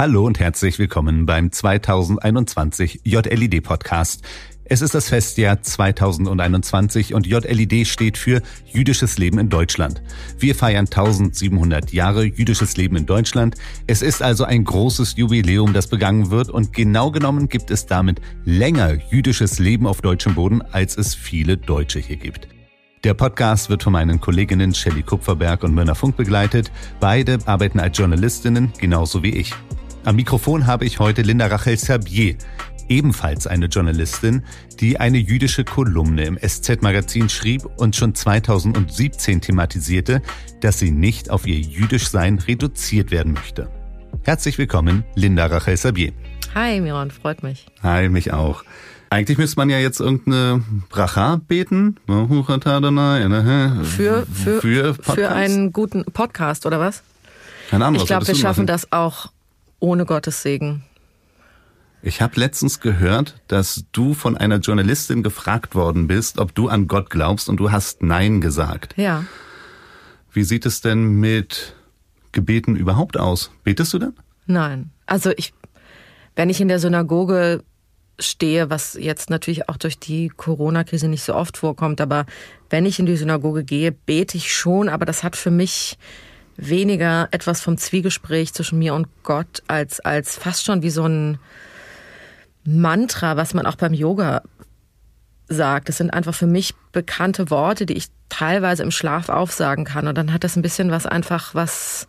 Hallo und herzlich willkommen beim 2021 JLID Podcast. Es ist das Festjahr 2021 und JLID steht für Jüdisches Leben in Deutschland. Wir feiern 1700 Jahre jüdisches Leben in Deutschland. Es ist also ein großes Jubiläum, das begangen wird und genau genommen gibt es damit länger jüdisches Leben auf deutschem Boden, als es viele Deutsche hier gibt. Der Podcast wird von meinen Kolleginnen Shelley Kupferberg und Myrna Funk begleitet. Beide arbeiten als Journalistinnen, genauso wie ich. Am Mikrofon habe ich heute Linda Rachel Sabier, ebenfalls eine Journalistin, die eine jüdische Kolumne im SZ-Magazin schrieb und schon 2017 thematisierte, dass sie nicht auf ihr Jüdischsein reduziert werden möchte. Herzlich willkommen, Linda Rachel Sabier. Hi, Miron, freut mich. Hi, mich auch. Eigentlich müsste man ja jetzt irgendeine Bracha beten. Für, für, für, für einen guten Podcast, oder was? Keine Ahnung, ich glaube, wir schaffen das auch ohne Gottes Segen. Ich habe letztens gehört, dass du von einer Journalistin gefragt worden bist, ob du an Gott glaubst und du hast Nein gesagt. Ja. Wie sieht es denn mit Gebeten überhaupt aus? Betest du denn? Nein. Also ich, wenn ich in der Synagoge stehe, was jetzt natürlich auch durch die Corona-Krise nicht so oft vorkommt, aber wenn ich in die Synagoge gehe, bete ich schon, aber das hat für mich weniger etwas vom Zwiegespräch zwischen mir und Gott als, als fast schon wie so ein Mantra, was man auch beim Yoga sagt. Das sind einfach für mich bekannte Worte, die ich teilweise im Schlaf aufsagen kann. Und dann hat das ein bisschen was einfach, was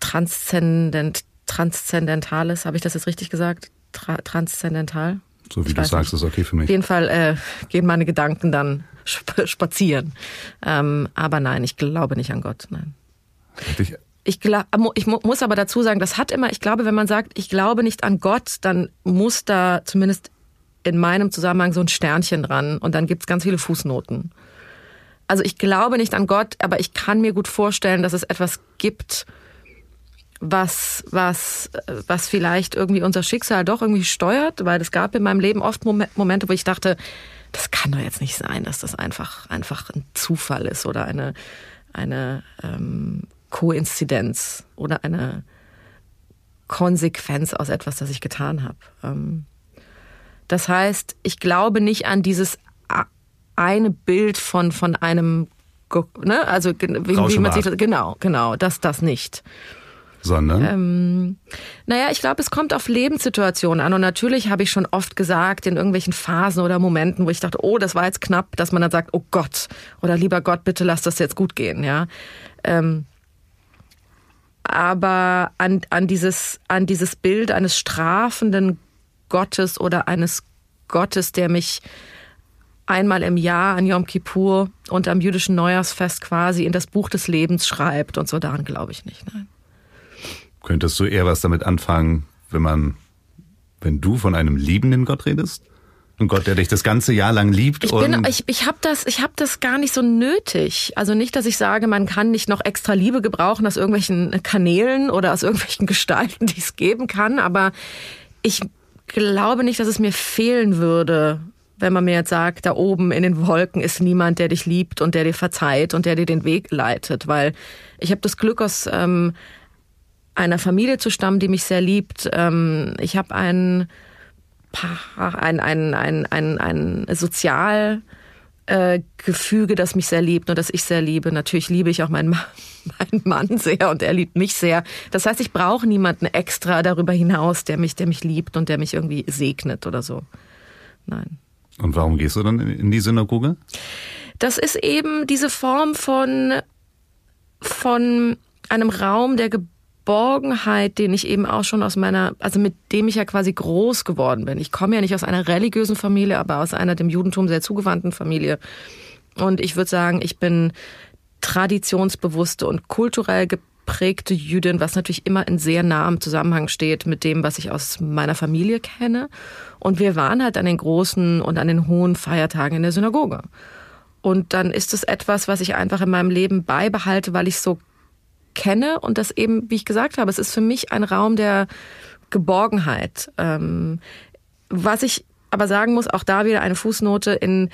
transzendent, transzendentales. Habe ich das jetzt richtig gesagt? Tra transzendental? So wie ich du sagst, nicht. ist okay für mich. Auf jeden Fall äh, gehen meine Gedanken dann spazieren. Ähm, aber nein, ich glaube nicht an Gott. Nein. Ich, ich, ich muss aber dazu sagen, das hat immer, ich glaube, wenn man sagt, ich glaube nicht an Gott, dann muss da zumindest in meinem Zusammenhang so ein Sternchen dran und dann gibt's ganz viele Fußnoten. Also ich glaube nicht an Gott, aber ich kann mir gut vorstellen, dass es etwas gibt, was, was, was vielleicht irgendwie unser Schicksal doch irgendwie steuert, weil es gab in meinem Leben oft Momente, wo ich dachte, das kann doch jetzt nicht sein, dass das einfach, einfach ein Zufall ist oder eine, eine ähm, Koinzidenz oder eine Konsequenz aus etwas, das ich getan habe. Ähm, das heißt, ich glaube nicht an dieses eine Bild von, von einem, ne? also wie, wie man sich, genau, genau, das, das nicht. Sondern? Ähm, naja, ich glaube, es kommt auf Lebenssituationen an. Und natürlich habe ich schon oft gesagt, in irgendwelchen Phasen oder Momenten, wo ich dachte, oh, das war jetzt knapp, dass man dann sagt, oh Gott, oder lieber Gott, bitte lass das jetzt gut gehen, ja. Ähm, aber an, an, dieses, an dieses Bild eines strafenden Gottes oder eines Gottes, der mich einmal im Jahr an Yom Kippur und am jüdischen Neujahrsfest quasi in das Buch des Lebens schreibt und so daran glaube ich nicht, nein. Könntest du eher was damit anfangen, wenn man, wenn du von einem liebenden Gott redest? Ein Gott, der dich das ganze Jahr lang liebt. Ich, bin, ich, ich habe das, ich hab das gar nicht so nötig. Also nicht, dass ich sage, man kann nicht noch extra Liebe gebrauchen aus irgendwelchen Kanälen oder aus irgendwelchen Gestalten, die es geben kann. Aber ich glaube nicht, dass es mir fehlen würde, wenn man mir jetzt sagt, da oben in den Wolken ist niemand, der dich liebt und der dir verzeiht und der dir den Weg leitet. Weil ich habe das Glück, aus ähm, einer Familie zu stammen, die mich sehr liebt. Ähm, ich habe einen ein, ein, ein, ein, ein Sozialgefüge, äh, das mich sehr liebt und das ich sehr liebe. Natürlich liebe ich auch meinen, meinen Mann sehr und er liebt mich sehr. Das heißt, ich brauche niemanden extra darüber hinaus, der mich, der mich liebt und der mich irgendwie segnet oder so. Nein. Und warum gehst du dann in die Synagoge? Das ist eben diese Form von, von einem Raum der Geburt Geborgenheit, den ich eben auch schon aus meiner, also mit dem ich ja quasi groß geworden bin. Ich komme ja nicht aus einer religiösen Familie, aber aus einer dem Judentum sehr zugewandten Familie. Und ich würde sagen, ich bin traditionsbewusste und kulturell geprägte Jüdin, was natürlich immer in sehr nahem Zusammenhang steht mit dem, was ich aus meiner Familie kenne. Und wir waren halt an den großen und an den hohen Feiertagen in der Synagoge. Und dann ist es etwas, was ich einfach in meinem Leben beibehalte, weil ich so kenne und das eben, wie ich gesagt habe, es ist für mich ein Raum der Geborgenheit. Ähm, was ich aber sagen muss, auch da wieder eine Fußnote, in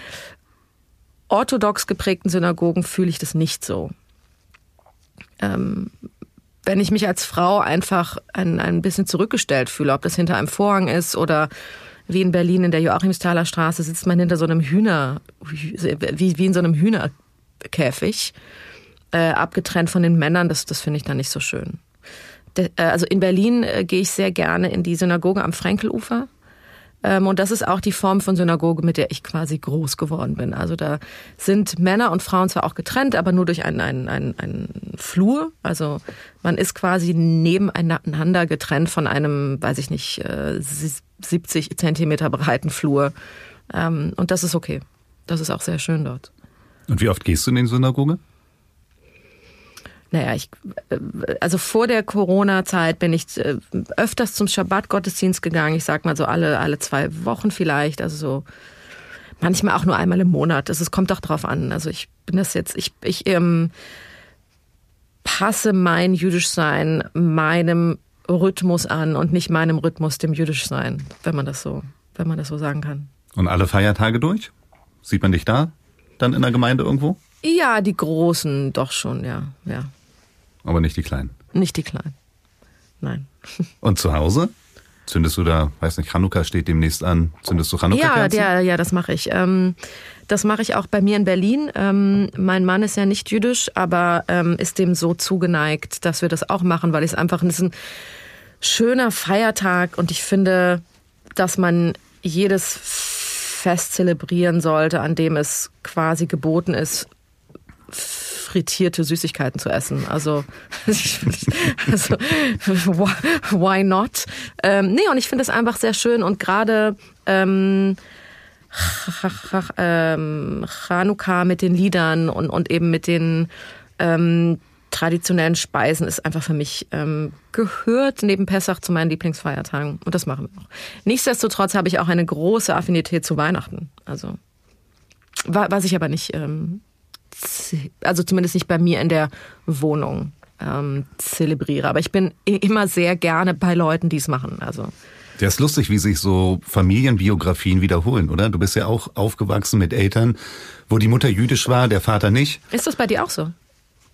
orthodox geprägten Synagogen fühle ich das nicht so. Ähm, wenn ich mich als Frau einfach ein, ein bisschen zurückgestellt fühle, ob das hinter einem Vorhang ist oder wie in Berlin in der Joachimsthaler Straße sitzt man hinter so einem Hühner, wie, wie in so einem Hühnerkäfig, äh, abgetrennt von den Männern, das, das finde ich dann nicht so schön. De, äh, also in Berlin äh, gehe ich sehr gerne in die Synagoge am Frenkelufer. Ähm, und das ist auch die Form von Synagoge, mit der ich quasi groß geworden bin. Also da sind Männer und Frauen zwar auch getrennt, aber nur durch einen, einen, einen, einen Flur. Also man ist quasi nebeneinander getrennt von einem, weiß ich nicht, 70 äh, Zentimeter breiten Flur. Ähm, und das ist okay. Das ist auch sehr schön dort. Und wie oft gehst du in die Synagoge? Naja, ich, äh, also vor der Corona-Zeit bin ich äh, öfters zum Schabbat-Gottesdienst gegangen. Ich sag mal so alle, alle zwei Wochen vielleicht. Also so manchmal auch nur einmal im Monat. Also es kommt doch drauf an. Also ich bin das jetzt, ich, ich ähm, passe mein Jüdischsein meinem Rhythmus an und nicht meinem Rhythmus dem Jüdischsein, wenn man das so, wenn man das so sagen kann. Und alle Feiertage durch? Sieht man dich da dann in der Gemeinde irgendwo? Ja, die großen doch schon, ja, ja. Aber nicht die kleinen. Nicht die kleinen. Nein. Und zu Hause? Zündest du da, weiß nicht, Chanukka steht demnächst an, zündest du Chanukka? Ja, ja, ja, das mache ich. Ähm, das mache ich auch bei mir in Berlin. Ähm, mein Mann ist ja nicht jüdisch, aber ähm, ist dem so zugeneigt, dass wir das auch machen, weil es einfach ist ein schöner Feiertag und ich finde, dass man jedes Fest zelebrieren sollte, an dem es quasi geboten ist, frittierte Süßigkeiten zu essen. Also, also why not? Ähm, nee, und ich finde es einfach sehr schön und gerade ähm, ähm, Chanukka mit den Liedern und, und eben mit den ähm, traditionellen Speisen ist einfach für mich ähm, gehört neben Pessach zu meinen Lieblingsfeiertagen und das machen wir auch. Nichtsdestotrotz habe ich auch eine große Affinität zu Weihnachten. Also was ich aber nicht ähm, also zumindest nicht bei mir in der Wohnung ähm, zelebriere. Aber ich bin immer sehr gerne bei Leuten, die es machen. Also der ist lustig, wie sich so Familienbiografien wiederholen, oder? Du bist ja auch aufgewachsen mit Eltern, wo die Mutter jüdisch war, der Vater nicht. Ist das bei dir auch so?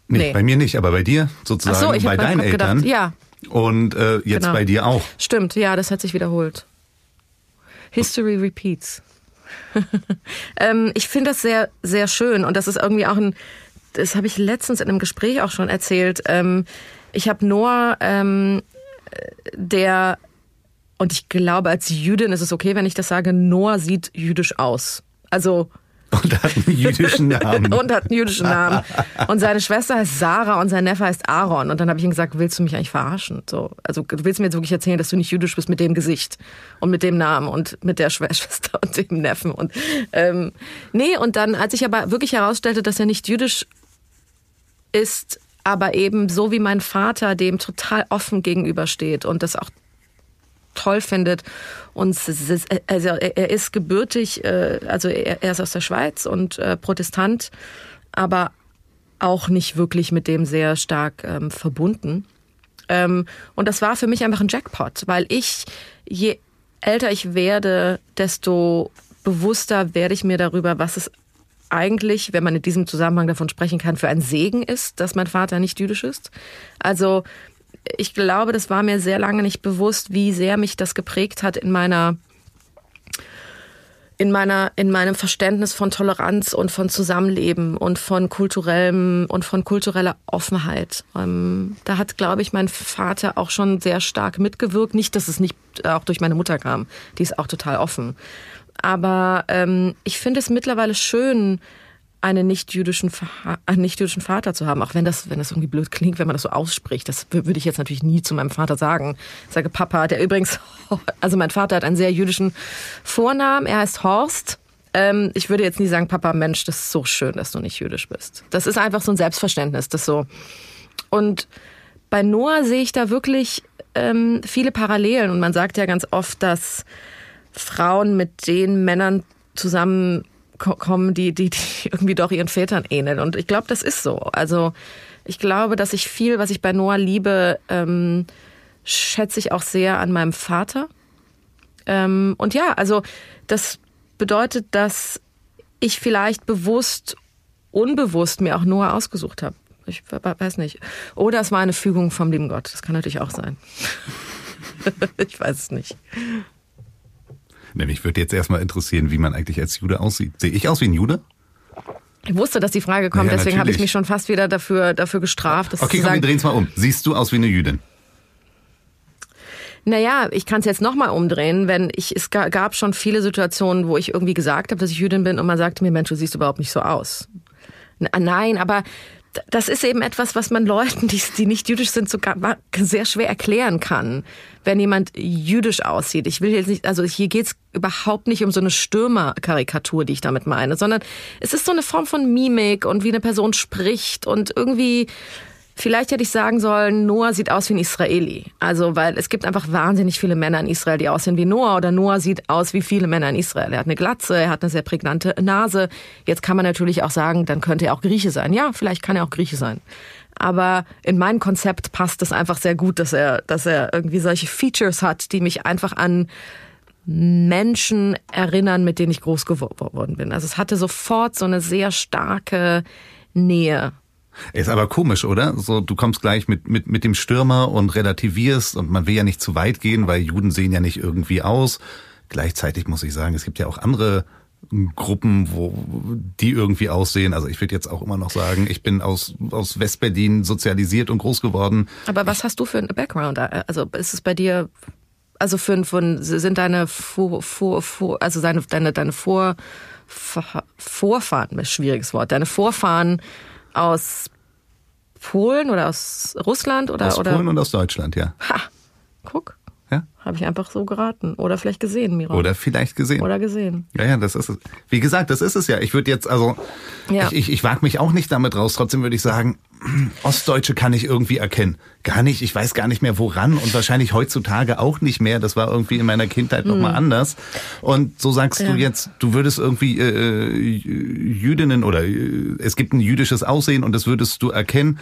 Nee, nee. bei mir nicht, aber bei dir sozusagen, so, bei deinen Eltern. Gedacht, ja. Und äh, jetzt genau. bei dir auch. Stimmt, ja, das hat sich wiederholt. History repeats. ähm, ich finde das sehr, sehr schön und das ist irgendwie auch ein, das habe ich letztens in einem Gespräch auch schon erzählt. Ähm, ich habe Noah, ähm, der, und ich glaube, als Jüdin ist es okay, wenn ich das sage, Noah sieht jüdisch aus. Also und hat einen jüdischen Namen. und hat einen jüdischen Namen. Und seine Schwester heißt Sarah und sein Neffe heißt Aaron. Und dann habe ich ihm gesagt, willst du mich eigentlich verarschen? So, also du willst mir jetzt wirklich erzählen, dass du nicht jüdisch bist mit dem Gesicht und mit dem Namen und mit der Schwester und dem Neffen. Und ähm, nee, und dann, als ich aber wirklich herausstellte, dass er nicht jüdisch ist, aber eben so wie mein Vater dem total offen gegenübersteht und das auch toll findet. Und also er ist gebürtig, äh, also er ist aus der Schweiz und äh, Protestant, aber auch nicht wirklich mit dem sehr stark ähm, verbunden. Ähm, und das war für mich einfach ein Jackpot, weil ich, je älter ich werde, desto bewusster werde ich mir darüber, was es eigentlich, wenn man in diesem Zusammenhang davon sprechen kann, für ein Segen ist, dass mein Vater nicht jüdisch ist. Also ich glaube, das war mir sehr lange nicht bewusst, wie sehr mich das geprägt hat in meiner in meiner in meinem Verständnis von Toleranz und von Zusammenleben und von kulturellem und von kultureller Offenheit. Ähm, da hat, glaube ich, mein Vater auch schon sehr stark mitgewirkt. Nicht, dass es nicht auch durch meine Mutter kam. Die ist auch total offen. Aber ähm, ich finde es mittlerweile schön, einen nicht-jüdischen einen nicht-jüdischen Vater zu haben, auch wenn das, wenn das irgendwie blöd klingt, wenn man das so ausspricht. Das würde ich jetzt natürlich nie zu meinem Vater sagen. Ich sage Papa, der übrigens, also mein Vater hat einen sehr jüdischen Vornamen. Er heißt Horst. Ähm, ich würde jetzt nie sagen, Papa, Mensch, das ist so schön, dass du nicht jüdisch bist. Das ist einfach so ein Selbstverständnis, das so. Und bei Noah sehe ich da wirklich ähm, viele Parallelen. Und man sagt ja ganz oft, dass Frauen mit den Männern zusammen kommen, die, die, die irgendwie doch ihren Vätern ähneln. Und ich glaube, das ist so. Also ich glaube, dass ich viel, was ich bei Noah liebe, ähm, schätze ich auch sehr an meinem Vater. Ähm, und ja, also das bedeutet, dass ich vielleicht bewusst, unbewusst mir auch Noah ausgesucht habe. Ich weiß nicht. Oder es war eine Fügung vom lieben Gott. Das kann natürlich auch sein. ich weiß es nicht. Mich würde jetzt erstmal interessieren, wie man eigentlich als Jude aussieht. Sehe ich aus wie ein Jude? Ich wusste, dass die Frage kommt, ja, deswegen habe ich mich schon fast wieder dafür, dafür gestraft. okay, komm, wir drehen es mal um. Siehst du aus wie eine Jüdin? Naja, ich kann es jetzt nochmal umdrehen, wenn ich, es gab schon viele Situationen, wo ich irgendwie gesagt habe, dass ich Jüdin bin und man sagte mir, Mensch, du siehst überhaupt nicht so aus. Nein, aber das ist eben etwas, was man Leuten, die, die nicht jüdisch sind, sogar sehr schwer erklären kann, wenn jemand jüdisch aussieht. Ich will jetzt nicht, also hier geht's überhaupt nicht um so eine Stürmerkarikatur, die ich damit meine, sondern es ist so eine Form von Mimik und wie eine Person spricht und irgendwie Vielleicht hätte ich sagen sollen, Noah sieht aus wie ein Israeli. Also, weil es gibt einfach wahnsinnig viele Männer in Israel, die aussehen wie Noah oder Noah sieht aus wie viele Männer in Israel. Er hat eine Glatze, er hat eine sehr prägnante Nase. Jetzt kann man natürlich auch sagen, dann könnte er auch Grieche sein. Ja, vielleicht kann er auch Grieche sein. Aber in mein Konzept passt es einfach sehr gut, dass er, dass er irgendwie solche Features hat, die mich einfach an Menschen erinnern, mit denen ich groß geworden bin. Also es hatte sofort so eine sehr starke Nähe ist aber komisch, oder? So, du kommst gleich mit, mit, mit dem Stürmer und relativierst und man will ja nicht zu weit gehen, weil Juden sehen ja nicht irgendwie aus. Gleichzeitig muss ich sagen, es gibt ja auch andere Gruppen, wo die irgendwie aussehen. Also ich würde jetzt auch immer noch sagen, ich bin aus, aus Westberlin sozialisiert und groß geworden. Aber was hast du für einen Background? Also ist es bei dir, also für, für sind deine Vor, Vor, Vor also deine, deine, deine Vor, Vorfahren, schwieriges Wort, deine Vorfahren aus Polen oder aus Russland oder aus oder? Polen und aus Deutschland, ja. Ha, guck. Ja? Habe ich einfach so geraten oder vielleicht gesehen, Mira. Oder vielleicht gesehen. Oder gesehen. Ja, ja, das ist es. Wie gesagt, das ist es ja. Ich würde jetzt also ja. ich, ich, ich wage mich auch nicht damit raus. Trotzdem würde ich sagen, Ostdeutsche kann ich irgendwie erkennen. Gar nicht, ich weiß gar nicht mehr woran und wahrscheinlich heutzutage auch nicht mehr. Das war irgendwie in meiner Kindheit nochmal mhm. anders. Und so sagst ja. du jetzt, du würdest irgendwie äh, Jüdinnen oder äh, es gibt ein jüdisches Aussehen und das würdest du erkennen.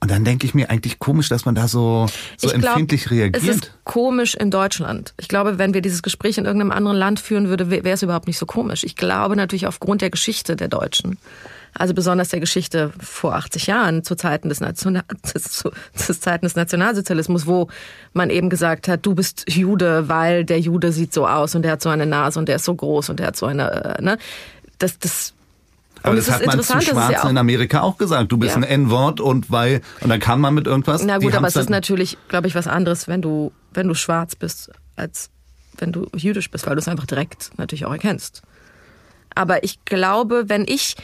Und dann denke ich mir eigentlich komisch, dass man da so, so glaub, empfindlich reagiert. Es ist komisch in Deutschland. Ich glaube, wenn wir dieses Gespräch in irgendeinem anderen Land führen würde, wäre es überhaupt nicht so komisch. Ich glaube natürlich aufgrund der Geschichte der Deutschen also besonders der Geschichte vor 80 Jahren, zu Zeiten des, National zu, zu Zeiten des Nationalsozialismus, wo man eben gesagt hat, du bist Jude, weil der Jude sieht so aus und der hat so eine Nase und der ist so groß und der hat so eine, äh, ne? Das, das, aber das, das hat man zu Schwarzen ja in Amerika auch gesagt. Du bist ja. ein N-Wort und weil und dann kann man mit irgendwas. Na gut, aber es ist natürlich, glaube ich, was anderes, wenn du wenn du schwarz bist, als wenn du jüdisch bist, weil du es einfach direkt natürlich auch erkennst. Aber ich glaube, wenn ich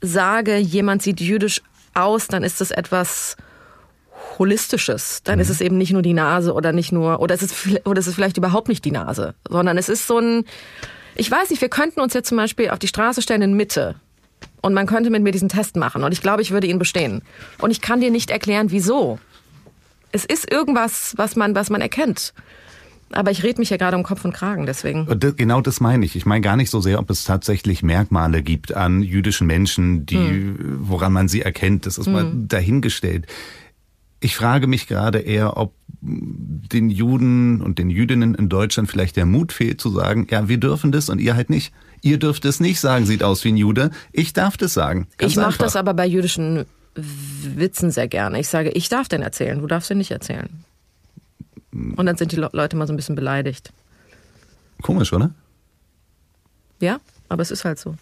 sage, jemand sieht jüdisch aus, dann ist das etwas holistisches. Dann mhm. ist es eben nicht nur die Nase oder nicht nur oder es ist oder es ist vielleicht überhaupt nicht die Nase, sondern es ist so ein ich weiß nicht, wir könnten uns jetzt zum Beispiel auf die Straße stellen in Mitte und man könnte mit mir diesen Test machen und ich glaube, ich würde ihn bestehen. Und ich kann dir nicht erklären, wieso. Es ist irgendwas, was man, was man erkennt. Aber ich rede mich ja gerade um Kopf und Kragen, deswegen. Genau das meine ich. Ich meine gar nicht so sehr, ob es tatsächlich Merkmale gibt an jüdischen Menschen, die, hm. woran man sie erkennt. Das ist hm. mal dahingestellt. Ich frage mich gerade eher, ob den Juden und den Jüdinnen in Deutschland vielleicht der Mut fehlt zu sagen, ja, wir dürfen das und ihr halt nicht. Ihr dürft es nicht sagen, sieht aus wie ein Jude. Ich darf das sagen. Ganz ich mache das aber bei jüdischen Witzen sehr gerne. Ich sage, ich darf den erzählen, du darfst den nicht erzählen. Und dann sind die Leute mal so ein bisschen beleidigt. Komisch, oder? Ja, aber es ist halt so.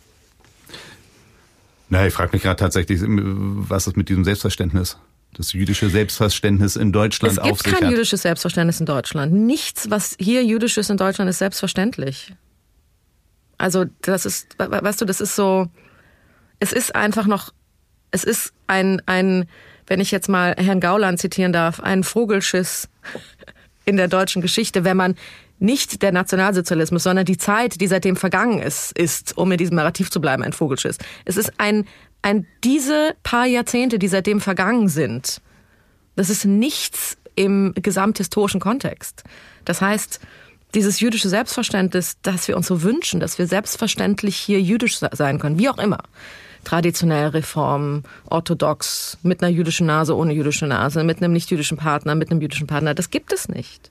Na, ich frage mich gerade tatsächlich, was ist mit diesem Selbstverständnis? Das jüdische Selbstverständnis in Deutschland auf sich Es gibt kein jüdisches Selbstverständnis in Deutschland. Nichts, was hier jüdisch ist in Deutschland, ist selbstverständlich. Also, das ist, weißt du, das ist so, es ist einfach noch, es ist ein, ein, wenn ich jetzt mal Herrn Gauland zitieren darf, ein Vogelschiss in der deutschen Geschichte, wenn man nicht der Nationalsozialismus, sondern die Zeit, die seitdem vergangen ist, ist, um in diesem Narrativ zu bleiben, ein Vogelschiss. Es ist ein, ein, diese paar Jahrzehnte, die seitdem vergangen sind, das ist nichts im gesamthistorischen Kontext. Das heißt, dieses jüdische Selbstverständnis, das wir uns so wünschen, dass wir selbstverständlich hier jüdisch sein können, wie auch immer. Traditionell Reform, orthodox, mit einer jüdischen Nase, ohne jüdische Nase, mit einem nicht jüdischen Partner, mit einem jüdischen Partner, das gibt es nicht.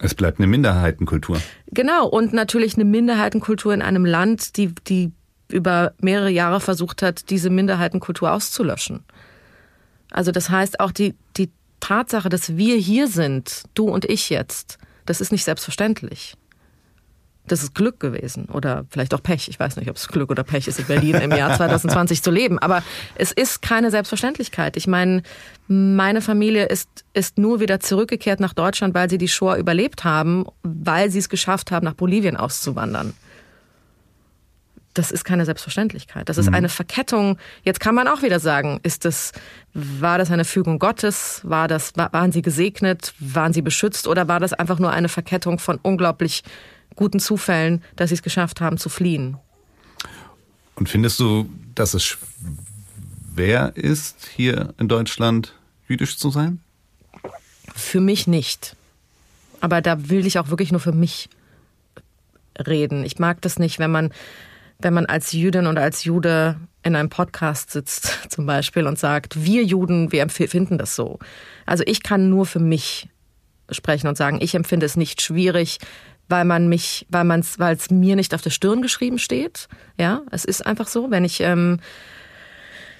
Es bleibt eine Minderheitenkultur. Genau, und natürlich eine Minderheitenkultur in einem Land, die, die über mehrere Jahre versucht hat, diese Minderheitenkultur auszulöschen. Also das heißt auch die, die Tatsache, dass wir hier sind, du und ich jetzt, das ist nicht selbstverständlich. Das ist Glück gewesen oder vielleicht auch Pech. Ich weiß nicht, ob es Glück oder Pech ist, in Berlin im Jahr 2020 zu leben. Aber es ist keine Selbstverständlichkeit. Ich meine, meine Familie ist, ist nur wieder zurückgekehrt nach Deutschland, weil sie die Shoah überlebt haben, weil sie es geschafft haben, nach Bolivien auszuwandern das ist keine Selbstverständlichkeit. Das ist mhm. eine Verkettung. Jetzt kann man auch wieder sagen, ist das, war das eine Fügung Gottes? War das, waren sie gesegnet? Waren sie beschützt? Oder war das einfach nur eine Verkettung von unglaublich guten Zufällen, dass sie es geschafft haben zu fliehen? Und findest du, dass es schwer ist, hier in Deutschland jüdisch zu sein? Für mich nicht. Aber da will ich auch wirklich nur für mich reden. Ich mag das nicht, wenn man wenn man als Jüdin oder als Jude in einem Podcast sitzt zum Beispiel und sagt, wir Juden, wir empfinden das so. Also ich kann nur für mich sprechen und sagen, ich empfinde es nicht schwierig, weil man mich, weil man es, weil es mir nicht auf der Stirn geschrieben steht. Ja, es ist einfach so, wenn ich ähm,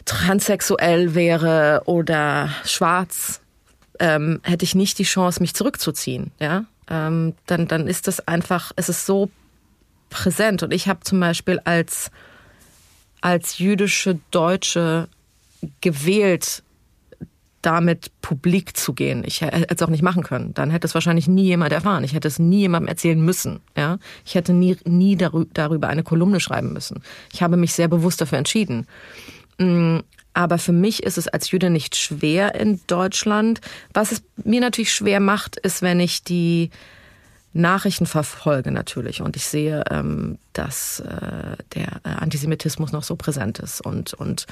transsexuell wäre oder schwarz, ähm, hätte ich nicht die Chance, mich zurückzuziehen. Ja, ähm, dann dann ist das einfach, es ist so präsent. Und ich habe zum Beispiel als, als jüdische Deutsche gewählt, damit publik zu gehen. Ich hätte es auch nicht machen können. Dann hätte es wahrscheinlich nie jemand erfahren. Ich hätte es nie jemandem erzählen müssen. Ja? Ich hätte nie, nie darüber eine Kolumne schreiben müssen. Ich habe mich sehr bewusst dafür entschieden. Mm, aber für mich ist es als Jüde nicht schwer in Deutschland. Was es mir natürlich schwer macht, ist, wenn ich die Nachrichten verfolge natürlich und ich sehe, ähm, dass äh, der äh, Antisemitismus noch so präsent ist und, und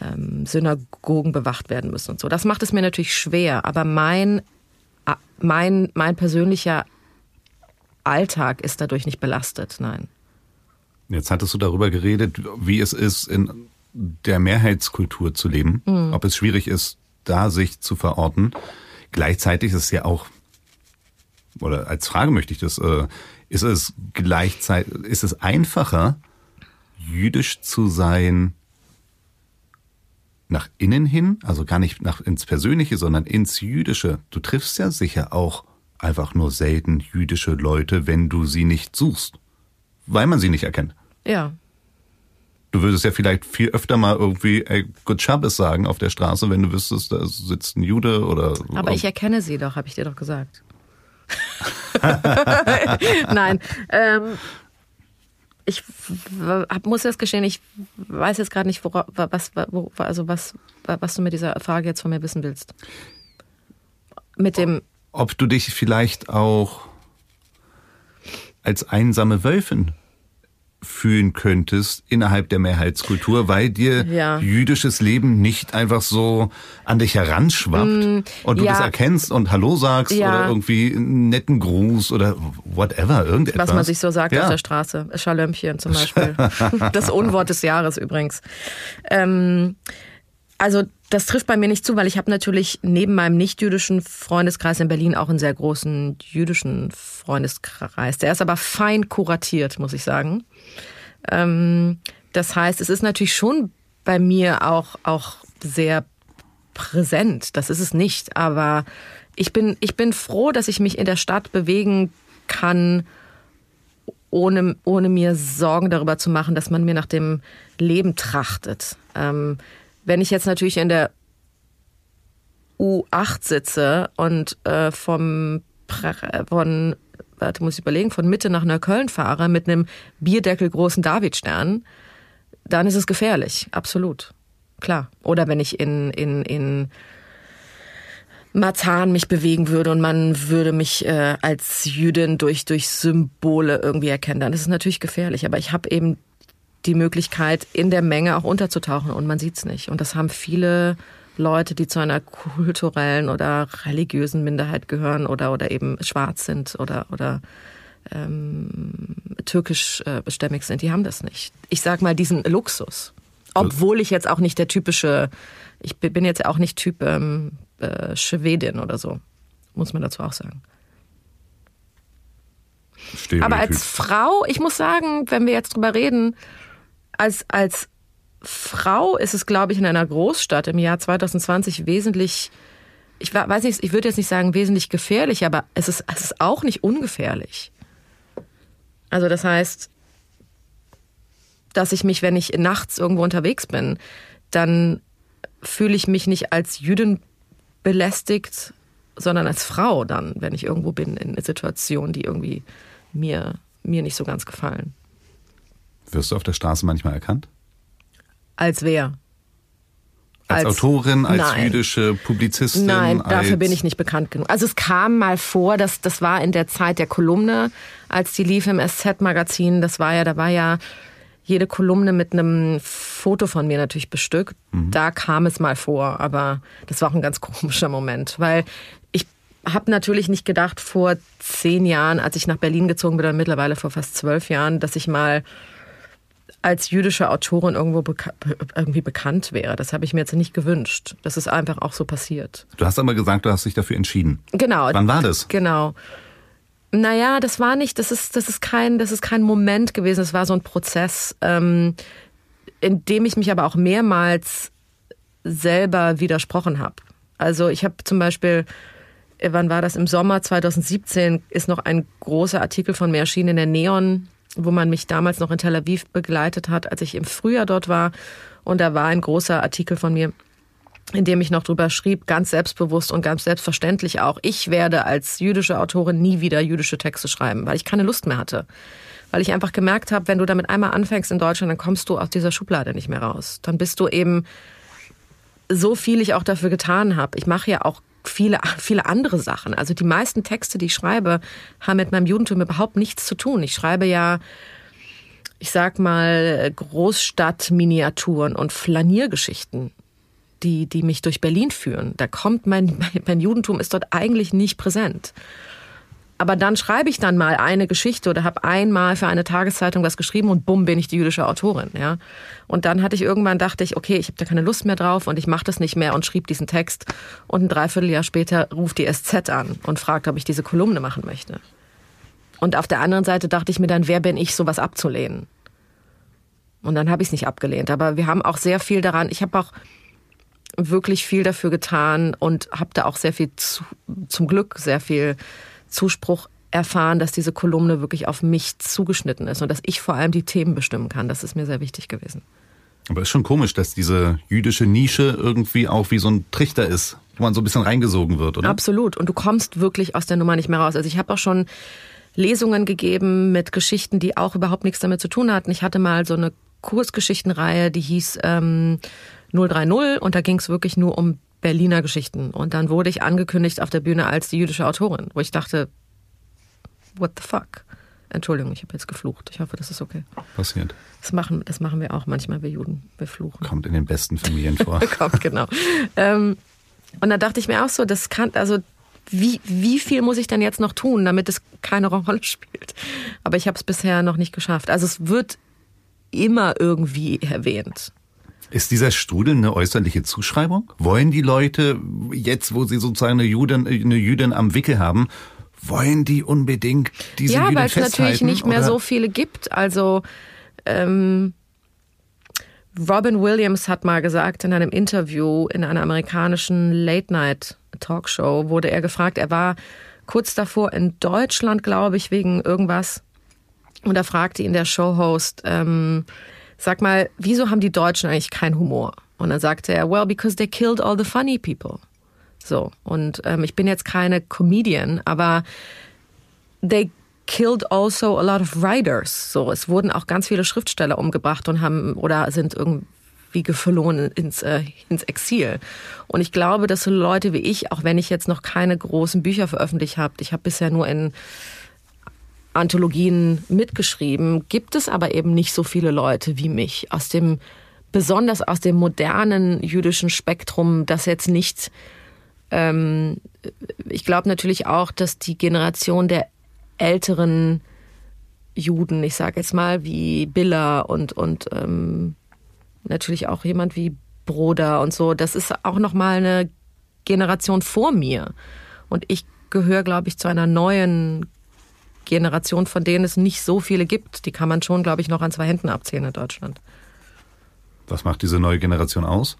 ähm, Synagogen bewacht werden müssen und so. Das macht es mir natürlich schwer, aber mein, mein, mein persönlicher Alltag ist dadurch nicht belastet, nein. Jetzt hattest du darüber geredet, wie es ist, in der Mehrheitskultur zu leben, mhm. ob es schwierig ist, da sich zu verorten. Gleichzeitig ist es ja auch oder als Frage möchte ich das, äh, ist es gleichzeitig, ist es einfacher, jüdisch zu sein nach innen hin, also gar nicht nach ins Persönliche, sondern ins Jüdische. Du triffst ja sicher auch einfach nur selten jüdische Leute, wenn du sie nicht suchst, weil man sie nicht erkennt. Ja. Du würdest ja vielleicht viel öfter mal irgendwie ey, Good Shabbos sagen auf der Straße, wenn du wüsstest, da sitzt ein Jude oder. Aber ich erkenne sie doch, habe ich dir doch gesagt. Nein. Ähm, ich muss jetzt gestehen, ich weiß jetzt gerade nicht, wora, was, wo, also was, was du mit dieser Frage jetzt von mir wissen willst. Mit dem. Ob du dich vielleicht auch als einsame Wölfin fühlen könntest innerhalb der Mehrheitskultur, weil dir ja. jüdisches Leben nicht einfach so an dich heranschwappt mm, und du ja. das erkennst und Hallo sagst ja. oder irgendwie einen netten Gruß oder whatever, irgendetwas. Was man sich so sagt auf der Straße. Schalömpchen zum Beispiel. das Unwort des Jahres übrigens. Ähm, also das trifft bei mir nicht zu, weil ich habe natürlich neben meinem nicht-jüdischen Freundeskreis in Berlin auch einen sehr großen jüdischen Freundeskreis. Der ist aber fein kuratiert, muss ich sagen. Ähm, das heißt, es ist natürlich schon bei mir auch, auch sehr präsent. Das ist es nicht. Aber ich bin, ich bin froh, dass ich mich in der Stadt bewegen kann, ohne, ohne mir Sorgen darüber zu machen, dass man mir nach dem Leben trachtet. Ähm, wenn ich jetzt natürlich in der U8 sitze und äh, vom von warte, muss ich überlegen, von Mitte nach Neukölln fahre mit einem Bierdeckel großen Davidstern, dann ist es gefährlich, absolut. Klar. Oder wenn ich in, in, in Marzahn mich bewegen würde und man würde mich äh, als Jüdin durch, durch Symbole irgendwie erkennen, dann ist es natürlich gefährlich. Aber ich habe eben die Möglichkeit, in der Menge auch unterzutauchen und man sieht's nicht. Und das haben viele Leute, die zu einer kulturellen oder religiösen Minderheit gehören oder, oder eben schwarz sind oder, oder ähm, türkisch äh, bestämmig sind, die haben das nicht. Ich sag mal diesen Luxus. Obwohl ich jetzt auch nicht der typische, ich bin jetzt auch nicht Typ ähm, äh, Schwedin oder so, muss man dazu auch sagen. Aber als Frau, ich muss sagen, wenn wir jetzt drüber reden, als, als Frau ist es, glaube ich, in einer Großstadt im Jahr 2020 wesentlich, ich weiß nicht, ich würde jetzt nicht sagen wesentlich gefährlich, aber es ist, es ist auch nicht ungefährlich. Also das heißt, dass ich mich, wenn ich nachts irgendwo unterwegs bin, dann fühle ich mich nicht als Jüdin belästigt, sondern als Frau dann, wenn ich irgendwo bin in Situationen, die irgendwie mir, mir nicht so ganz gefallen. Wirst du auf der Straße manchmal erkannt? Als wer? Als, als Autorin, als nein. jüdische Publizistin? Nein, dafür bin ich nicht bekannt genug. Also es kam mal vor, dass das war in der Zeit der Kolumne, als die lief im SZ-Magazin. Das war ja, da war ja jede Kolumne mit einem Foto von mir natürlich bestückt. Mhm. Da kam es mal vor, aber das war auch ein ganz komischer Moment, weil ich habe natürlich nicht gedacht vor zehn Jahren, als ich nach Berlin gezogen bin, oder mittlerweile vor fast zwölf Jahren, dass ich mal als jüdische Autorin irgendwo beka irgendwie bekannt wäre. Das habe ich mir jetzt nicht gewünscht. Das ist einfach auch so passiert. Du hast aber gesagt, du hast dich dafür entschieden. Genau. Wann war das? Genau. Naja, das war nicht, das ist, das ist kein, das ist kein Moment gewesen, es war so ein Prozess, ähm, in dem ich mich aber auch mehrmals selber widersprochen habe. Also ich habe zum Beispiel, äh, wann war das? Im Sommer 2017 ist noch ein großer Artikel von mir erschienen in der Neon, wo man mich damals noch in Tel Aviv begleitet hat, als ich im Frühjahr dort war. Und da war ein großer Artikel von mir in dem ich noch drüber schrieb, ganz selbstbewusst und ganz selbstverständlich auch, ich werde als jüdische Autorin nie wieder jüdische Texte schreiben, weil ich keine Lust mehr hatte. Weil ich einfach gemerkt habe, wenn du damit einmal anfängst in Deutschland, dann kommst du aus dieser Schublade nicht mehr raus. Dann bist du eben so viel ich auch dafür getan habe. Ich mache ja auch viele, viele andere Sachen. Also die meisten Texte, die ich schreibe, haben mit meinem Judentum überhaupt nichts zu tun. Ich schreibe ja, ich sag mal, Großstadtminiaturen und Flaniergeschichten die, die mich durch Berlin führen. Da kommt mein, mein Judentum ist dort eigentlich nicht präsent. Aber dann schreibe ich dann mal eine Geschichte oder habe einmal für eine Tageszeitung was geschrieben und bumm bin ich die jüdische Autorin, ja. Und dann hatte ich irgendwann dachte ich, okay, ich habe da keine Lust mehr drauf und ich mache das nicht mehr und schrieb diesen Text und ein Dreivierteljahr später ruft die SZ an und fragt, ob ich diese Kolumne machen möchte. Und auf der anderen Seite dachte ich mir dann, wer bin ich, sowas abzulehnen? Und dann habe ich es nicht abgelehnt. Aber wir haben auch sehr viel daran. Ich habe auch wirklich viel dafür getan und habe da auch sehr viel zu, zum Glück sehr viel Zuspruch erfahren, dass diese Kolumne wirklich auf mich zugeschnitten ist und dass ich vor allem die Themen bestimmen kann. Das ist mir sehr wichtig gewesen. Aber es ist schon komisch, dass diese jüdische Nische irgendwie auch wie so ein Trichter ist, wo man so ein bisschen reingesogen wird, oder? Absolut. Und du kommst wirklich aus der Nummer nicht mehr raus. Also ich habe auch schon Lesungen gegeben mit Geschichten, die auch überhaupt nichts damit zu tun hatten. Ich hatte mal so eine Kursgeschichtenreihe, die hieß ähm, 030 und da ging es wirklich nur um Berliner Geschichten. Und dann wurde ich angekündigt auf der Bühne als die jüdische Autorin, wo ich dachte, what the fuck? Entschuldigung, ich habe jetzt geflucht. Ich hoffe, das ist okay. Passiert. Das machen, das machen wir auch manchmal, wir Juden. Wir fluchen. Kommt in den besten Familien vor. Kommt, genau. Ähm, und da dachte ich mir auch so, das kann, also wie, wie viel muss ich denn jetzt noch tun, damit es keine Rolle spielt? Aber ich habe es bisher noch nicht geschafft. Also es wird immer irgendwie erwähnt. Ist dieser Strudel eine äußerliche Zuschreibung? Wollen die Leute jetzt, wo sie sozusagen eine Jüdin, eine Jüdin am Wickel haben, wollen die unbedingt diese Ja, weil es natürlich nicht mehr so viele gibt. Also ähm, Robin Williams hat mal gesagt in einem Interview in einer amerikanischen Late-Night-Talkshow, wurde er gefragt, er war kurz davor in Deutschland, glaube ich, wegen irgendwas. Und da fragte ihn der Showhost, ähm, sag mal, wieso haben die Deutschen eigentlich keinen Humor? Und dann sagte er, well, because they killed all the funny people. So, und ähm, ich bin jetzt keine Comedian, aber they killed also a lot of writers. So, es wurden auch ganz viele Schriftsteller umgebracht und haben oder sind irgendwie geflohen ins, äh, ins Exil. Und ich glaube, dass so Leute wie ich, auch wenn ich jetzt noch keine großen Bücher veröffentlicht habe, ich habe bisher nur in Anthologien mitgeschrieben, gibt es aber eben nicht so viele Leute wie mich. Aus dem besonders aus dem modernen jüdischen Spektrum, das jetzt nicht ähm, ich glaube natürlich auch, dass die Generation der älteren Juden, ich sage jetzt mal wie Biller und und ähm, natürlich auch jemand wie Broder und so, das ist auch noch mal eine Generation vor mir. Und ich gehöre, glaube ich, zu einer neuen Generation, von denen es nicht so viele gibt. Die kann man schon, glaube ich, noch an zwei Händen abzählen in Deutschland. Was macht diese neue Generation aus?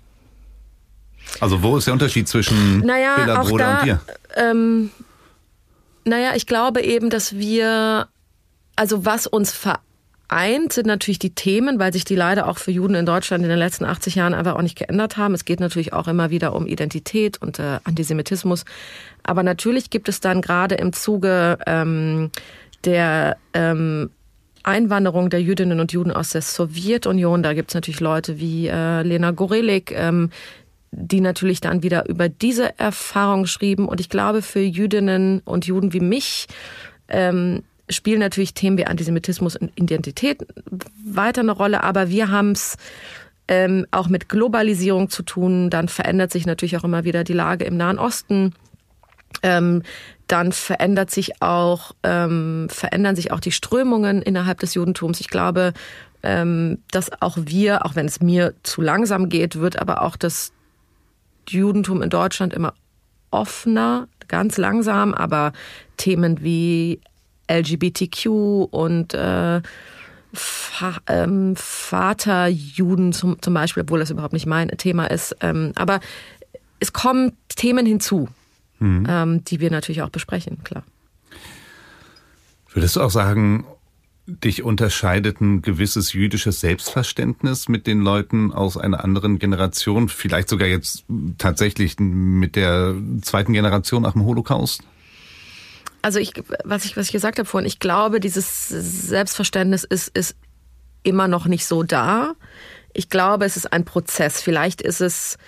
Also wo ist der Unterschied zwischen naja, Billa Broder da, und dir? Ähm, naja, ich glaube eben, dass wir, also was uns vereint, sind natürlich die Themen, weil sich die leider auch für Juden in Deutschland in den letzten 80 Jahren einfach auch nicht geändert haben. Es geht natürlich auch immer wieder um Identität und äh, Antisemitismus. Aber natürlich gibt es dann gerade im Zuge ähm, der ähm, Einwanderung der Jüdinnen und Juden aus der Sowjetunion, da gibt es natürlich Leute wie äh, Lena Gorelik, ähm, die natürlich dann wieder über diese Erfahrung schrieben. Und ich glaube, für Jüdinnen und Juden wie mich ähm, spielen natürlich Themen wie Antisemitismus und Identität weiter eine Rolle. Aber wir haben es ähm, auch mit Globalisierung zu tun. Dann verändert sich natürlich auch immer wieder die Lage im Nahen Osten. Ähm, dann verändert sich auch, ähm, verändern sich auch die Strömungen innerhalb des Judentums. Ich glaube, ähm, dass auch wir, auch wenn es mir zu langsam geht, wird aber auch das Judentum in Deutschland immer offener, ganz langsam, aber Themen wie LGBTQ und äh, Fa ähm, Vaterjuden zum, zum Beispiel, obwohl das überhaupt nicht mein Thema ist. Ähm, aber es kommen Themen hinzu, mhm. ähm, die wir natürlich auch besprechen, klar. Würdest du auch sagen, dich unterscheidet ein gewisses jüdisches Selbstverständnis mit den Leuten aus einer anderen Generation, vielleicht sogar jetzt tatsächlich mit der zweiten Generation nach dem Holocaust? Also ich, was ich, was ich gesagt habe vorhin, ich glaube, dieses Selbstverständnis ist, ist immer noch nicht so da. Ich glaube, es ist ein Prozess. Vielleicht ist es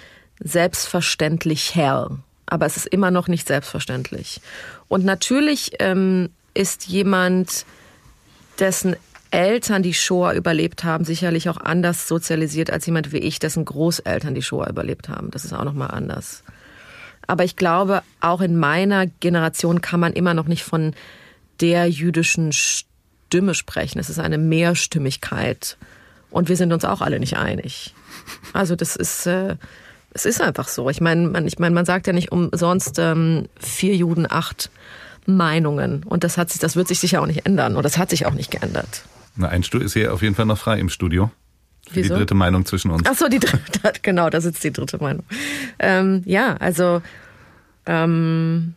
selbstverständlich hell, aber es ist immer noch nicht selbstverständlich. Und natürlich ähm, ist jemand, dessen Eltern die Shoah überlebt haben, sicherlich auch anders sozialisiert als jemand wie ich, dessen Großeltern die Shoah überlebt haben. Das ist auch nochmal anders. Aber ich glaube, auch in meiner Generation kann man immer noch nicht von der jüdischen Stimme sprechen. Es ist eine Mehrstimmigkeit. Und wir sind uns auch alle nicht einig. Also das ist, äh, es ist einfach so. Ich meine, man, ich meine, man sagt ja nicht umsonst ähm, vier Juden, acht Meinungen. Und das hat sich, das wird sich sicher auch nicht ändern. Und das hat sich auch nicht geändert. Na, ein Stuhl ist hier auf jeden Fall noch frei im Studio. Wieso? Die dritte Meinung zwischen uns. Ach so, die dritte, genau, da sitzt die dritte Meinung. Ähm, ja, also ähm,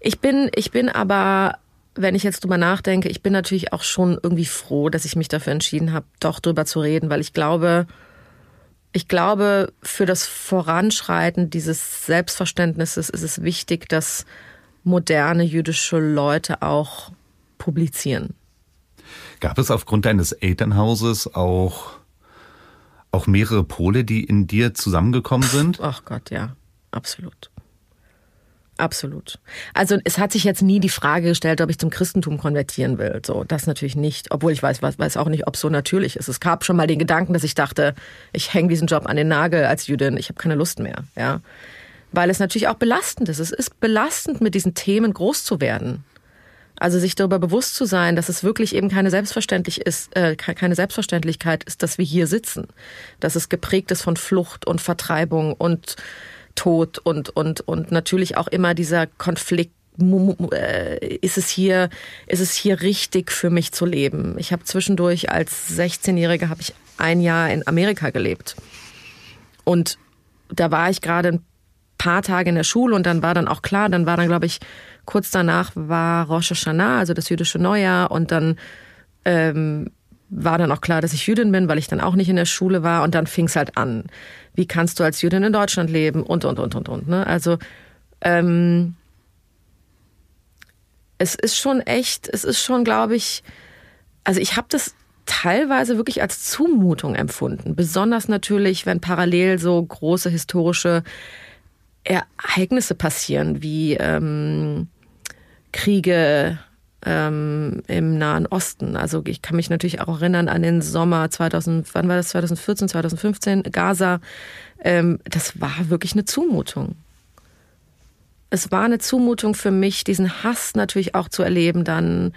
ich bin, ich bin aber, wenn ich jetzt drüber nachdenke, ich bin natürlich auch schon irgendwie froh, dass ich mich dafür entschieden habe, doch drüber zu reden, weil ich glaube, ich glaube, für das Voranschreiten dieses Selbstverständnisses ist es wichtig, dass moderne jüdische Leute auch publizieren. Gab es aufgrund deines Elternhauses auch, auch mehrere Pole, die in dir zusammengekommen sind? Ach Gott, ja, absolut. Absolut. Also es hat sich jetzt nie die Frage gestellt, ob ich zum Christentum konvertieren will. So, das natürlich nicht. Obwohl ich weiß, weiß auch nicht, ob es so natürlich ist. Es gab schon mal den Gedanken, dass ich dachte, ich hänge diesen Job an den Nagel als Jüdin, ich habe keine Lust mehr. Ja, weil es natürlich auch belastend ist. Es ist belastend, mit diesen Themen groß zu werden. Also sich darüber bewusst zu sein, dass es wirklich eben keine selbstverständlich ist, äh, keine Selbstverständlichkeit ist, dass wir hier sitzen, dass es geprägt ist von Flucht und Vertreibung und Tod und und und natürlich auch immer dieser Konflikt äh, ist es hier ist es hier richtig für mich zu leben. Ich habe zwischendurch als 16-Jährige habe ich ein Jahr in Amerika gelebt und da war ich gerade ein paar Tage in der Schule und dann war dann auch klar, dann war dann, glaube ich, kurz danach war Rosh Hashanah, also das jüdische Neujahr und dann ähm, war dann auch klar, dass ich Jüdin bin, weil ich dann auch nicht in der Schule war und dann fing es halt an. Wie kannst du als Jüdin in Deutschland leben und, und, und, und, und. Ne? Also ähm, es ist schon echt, es ist schon, glaube ich, also ich habe das teilweise wirklich als Zumutung empfunden. Besonders natürlich, wenn parallel so große historische Ereignisse passieren, wie ähm, Kriege ähm, im Nahen Osten. Also ich kann mich natürlich auch erinnern an den Sommer 2000, wann war das, 2014, 2015, Gaza. Ähm, das war wirklich eine Zumutung. Es war eine Zumutung für mich, diesen Hass natürlich auch zu erleben dann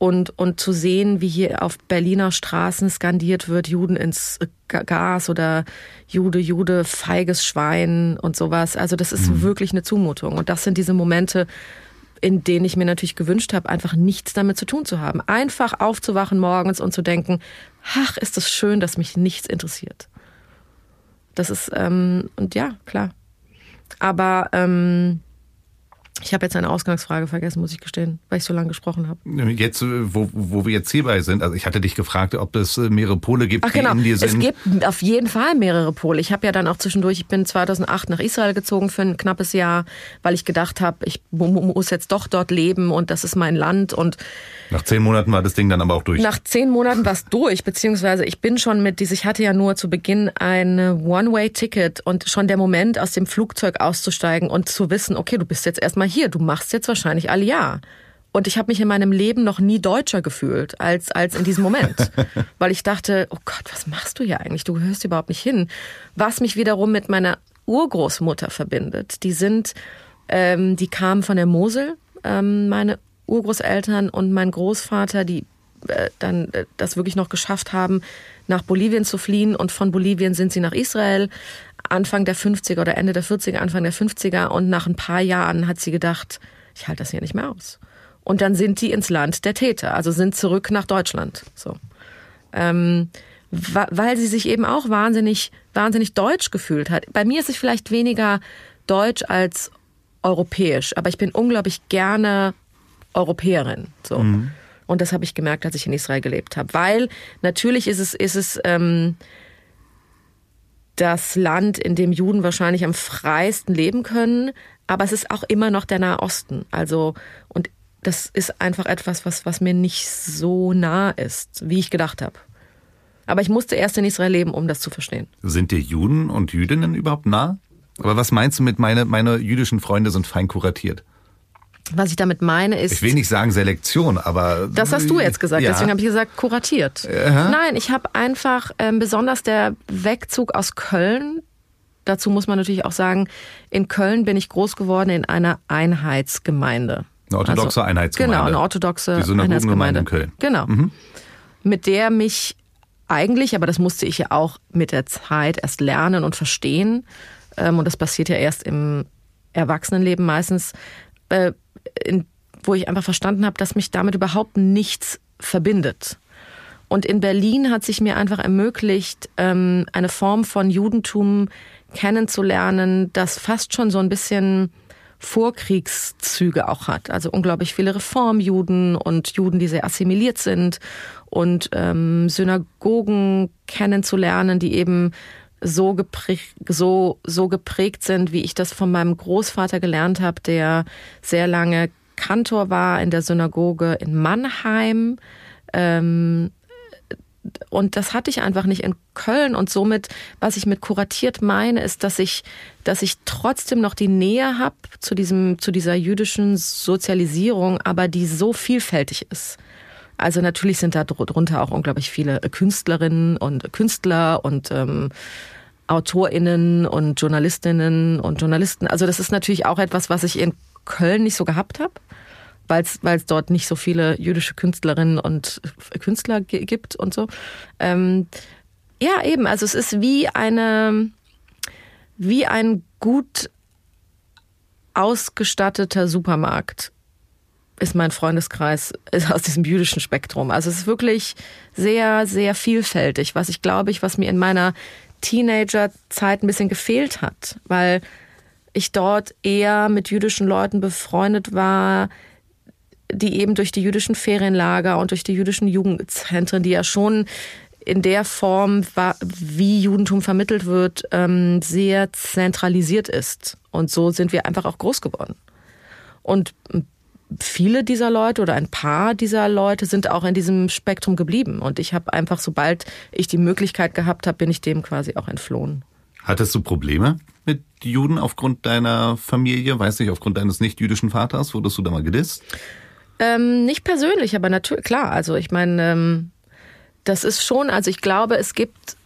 und, und zu sehen, wie hier auf Berliner Straßen skandiert wird, Juden ins Gas oder Jude, Jude, feiges Schwein und sowas. Also das ist mhm. wirklich eine Zumutung. Und das sind diese Momente, in denen ich mir natürlich gewünscht habe, einfach nichts damit zu tun zu haben. Einfach aufzuwachen morgens und zu denken, ach, ist das schön, dass mich nichts interessiert. Das ist, ähm, und ja, klar. Aber ähm, ich habe jetzt eine Ausgangsfrage vergessen, muss ich gestehen, weil ich so lange gesprochen habe. Jetzt, äh, wo, wo wir jetzt hierbei sind, also ich hatte dich gefragt, ob es äh, mehrere Pole gibt, Ach, genau. die in dir sind. Es gibt auf jeden Fall mehrere Pole. Ich habe ja dann auch zwischendurch, ich bin 2008 nach Israel gezogen für ein knappes Jahr, weil ich gedacht habe, ich muss jetzt doch dort leben und das ist mein Land und nach zehn Monaten war das Ding dann aber auch durch. Nach zehn Monaten war es durch, beziehungsweise ich bin schon mit ich hatte ja nur zu Beginn ein One-Way-Ticket und schon der Moment, aus dem Flugzeug auszusteigen und zu wissen, okay, du bist jetzt erstmal hier, du machst jetzt wahrscheinlich Aliyah. Und ich habe mich in meinem Leben noch nie deutscher gefühlt als, als in diesem Moment. Weil ich dachte, oh Gott, was machst du hier eigentlich? Du gehörst überhaupt nicht hin. Was mich wiederum mit meiner Urgroßmutter verbindet. Die sind, ähm, die kamen von der Mosel, ähm, meine Urgroßeltern und mein Großvater, die äh, dann äh, das wirklich noch geschafft haben, nach Bolivien zu fliehen. Und von Bolivien sind sie nach Israel. Anfang der 50er oder Ende der 40er, Anfang der 50er. Und nach ein paar Jahren hat sie gedacht, ich halte das hier nicht mehr aus. Und dann sind die ins Land der Täter, also sind zurück nach Deutschland. So. Ähm, weil sie sich eben auch wahnsinnig, wahnsinnig deutsch gefühlt hat. Bei mir ist es vielleicht weniger deutsch als europäisch, aber ich bin unglaublich gerne Europäerin. So. Mhm. Und das habe ich gemerkt, als ich in Israel gelebt habe. Weil natürlich ist es, ist es ähm, das Land, in dem Juden wahrscheinlich am freiesten leben können, aber es ist auch immer noch der Nahe Osten. Also, und das ist einfach etwas, was, was mir nicht so nah ist, wie ich gedacht habe. Aber ich musste erst in Israel leben, um das zu verstehen. Sind dir Juden und Jüdinnen überhaupt nah? Aber was meinst du mit meine, meine jüdischen Freunde sind fein kuratiert? Was ich damit meine ist. Ich will nicht sagen Selektion, aber. Das hast du jetzt gesagt, ja. deswegen habe ich gesagt kuratiert. Aha. Nein, ich habe einfach ähm, besonders der Wegzug aus Köln. Dazu muss man natürlich auch sagen, in Köln bin ich groß geworden in einer Einheitsgemeinde. Eine orthodoxe also, Einheitsgemeinde. Genau, eine orthodoxe Die Synagogengemeinde in Köln. Genau. Mhm. Mit der mich eigentlich, aber das musste ich ja auch mit der Zeit erst lernen und verstehen. Ähm, und das passiert ja erst im Erwachsenenleben meistens, äh, in, wo ich einfach verstanden habe, dass mich damit überhaupt nichts verbindet. Und in Berlin hat sich mir einfach ermöglicht, ähm, eine Form von Judentum kennenzulernen, das fast schon so ein bisschen Vorkriegszüge auch hat. Also unglaublich viele Reformjuden und Juden, die sehr assimiliert sind und ähm, Synagogen kennenzulernen, die eben so geprägt, so, so geprägt sind, wie ich das von meinem Großvater gelernt habe, der sehr lange Kantor war in der Synagoge in Mannheim. Ähm, und das hatte ich einfach nicht in Köln. Und somit, was ich mit kuratiert meine, ist, dass ich, dass ich trotzdem noch die Nähe habe zu zu dieser jüdischen Sozialisierung, aber die so vielfältig ist. Also natürlich sind da drunter auch unglaublich viele Künstlerinnen und Künstler und ähm, AutorInnen und Journalistinnen und Journalisten. Also das ist natürlich auch etwas, was ich in Köln nicht so gehabt habe, weil es dort nicht so viele jüdische Künstlerinnen und Künstler gibt und so. Ähm, ja, eben. Also es ist wie eine, wie ein gut ausgestatteter Supermarkt ist mein Freundeskreis ist aus diesem jüdischen Spektrum. Also es ist wirklich sehr, sehr vielfältig, was ich glaube ich, was mir in meiner Teenagerzeit ein bisschen gefehlt hat, weil ich dort eher mit jüdischen Leuten befreundet war, die eben durch die jüdischen Ferienlager und durch die jüdischen Jugendzentren, die ja schon in der Form, wie Judentum vermittelt wird, ähm, sehr zentralisiert ist. Und so sind wir einfach auch groß geworden. Und viele dieser Leute oder ein paar dieser Leute sind auch in diesem Spektrum geblieben. Und ich habe einfach, sobald ich die Möglichkeit gehabt habe, bin ich dem quasi auch entflohen. Hattest du Probleme mit Juden aufgrund deiner Familie? Weiß nicht, aufgrund deines nicht-jüdischen Vaters? Wurdest du da mal gedisst? Ähm, nicht persönlich, aber natürlich, klar. Also ich meine, ähm, das ist schon, also ich glaube, es gibt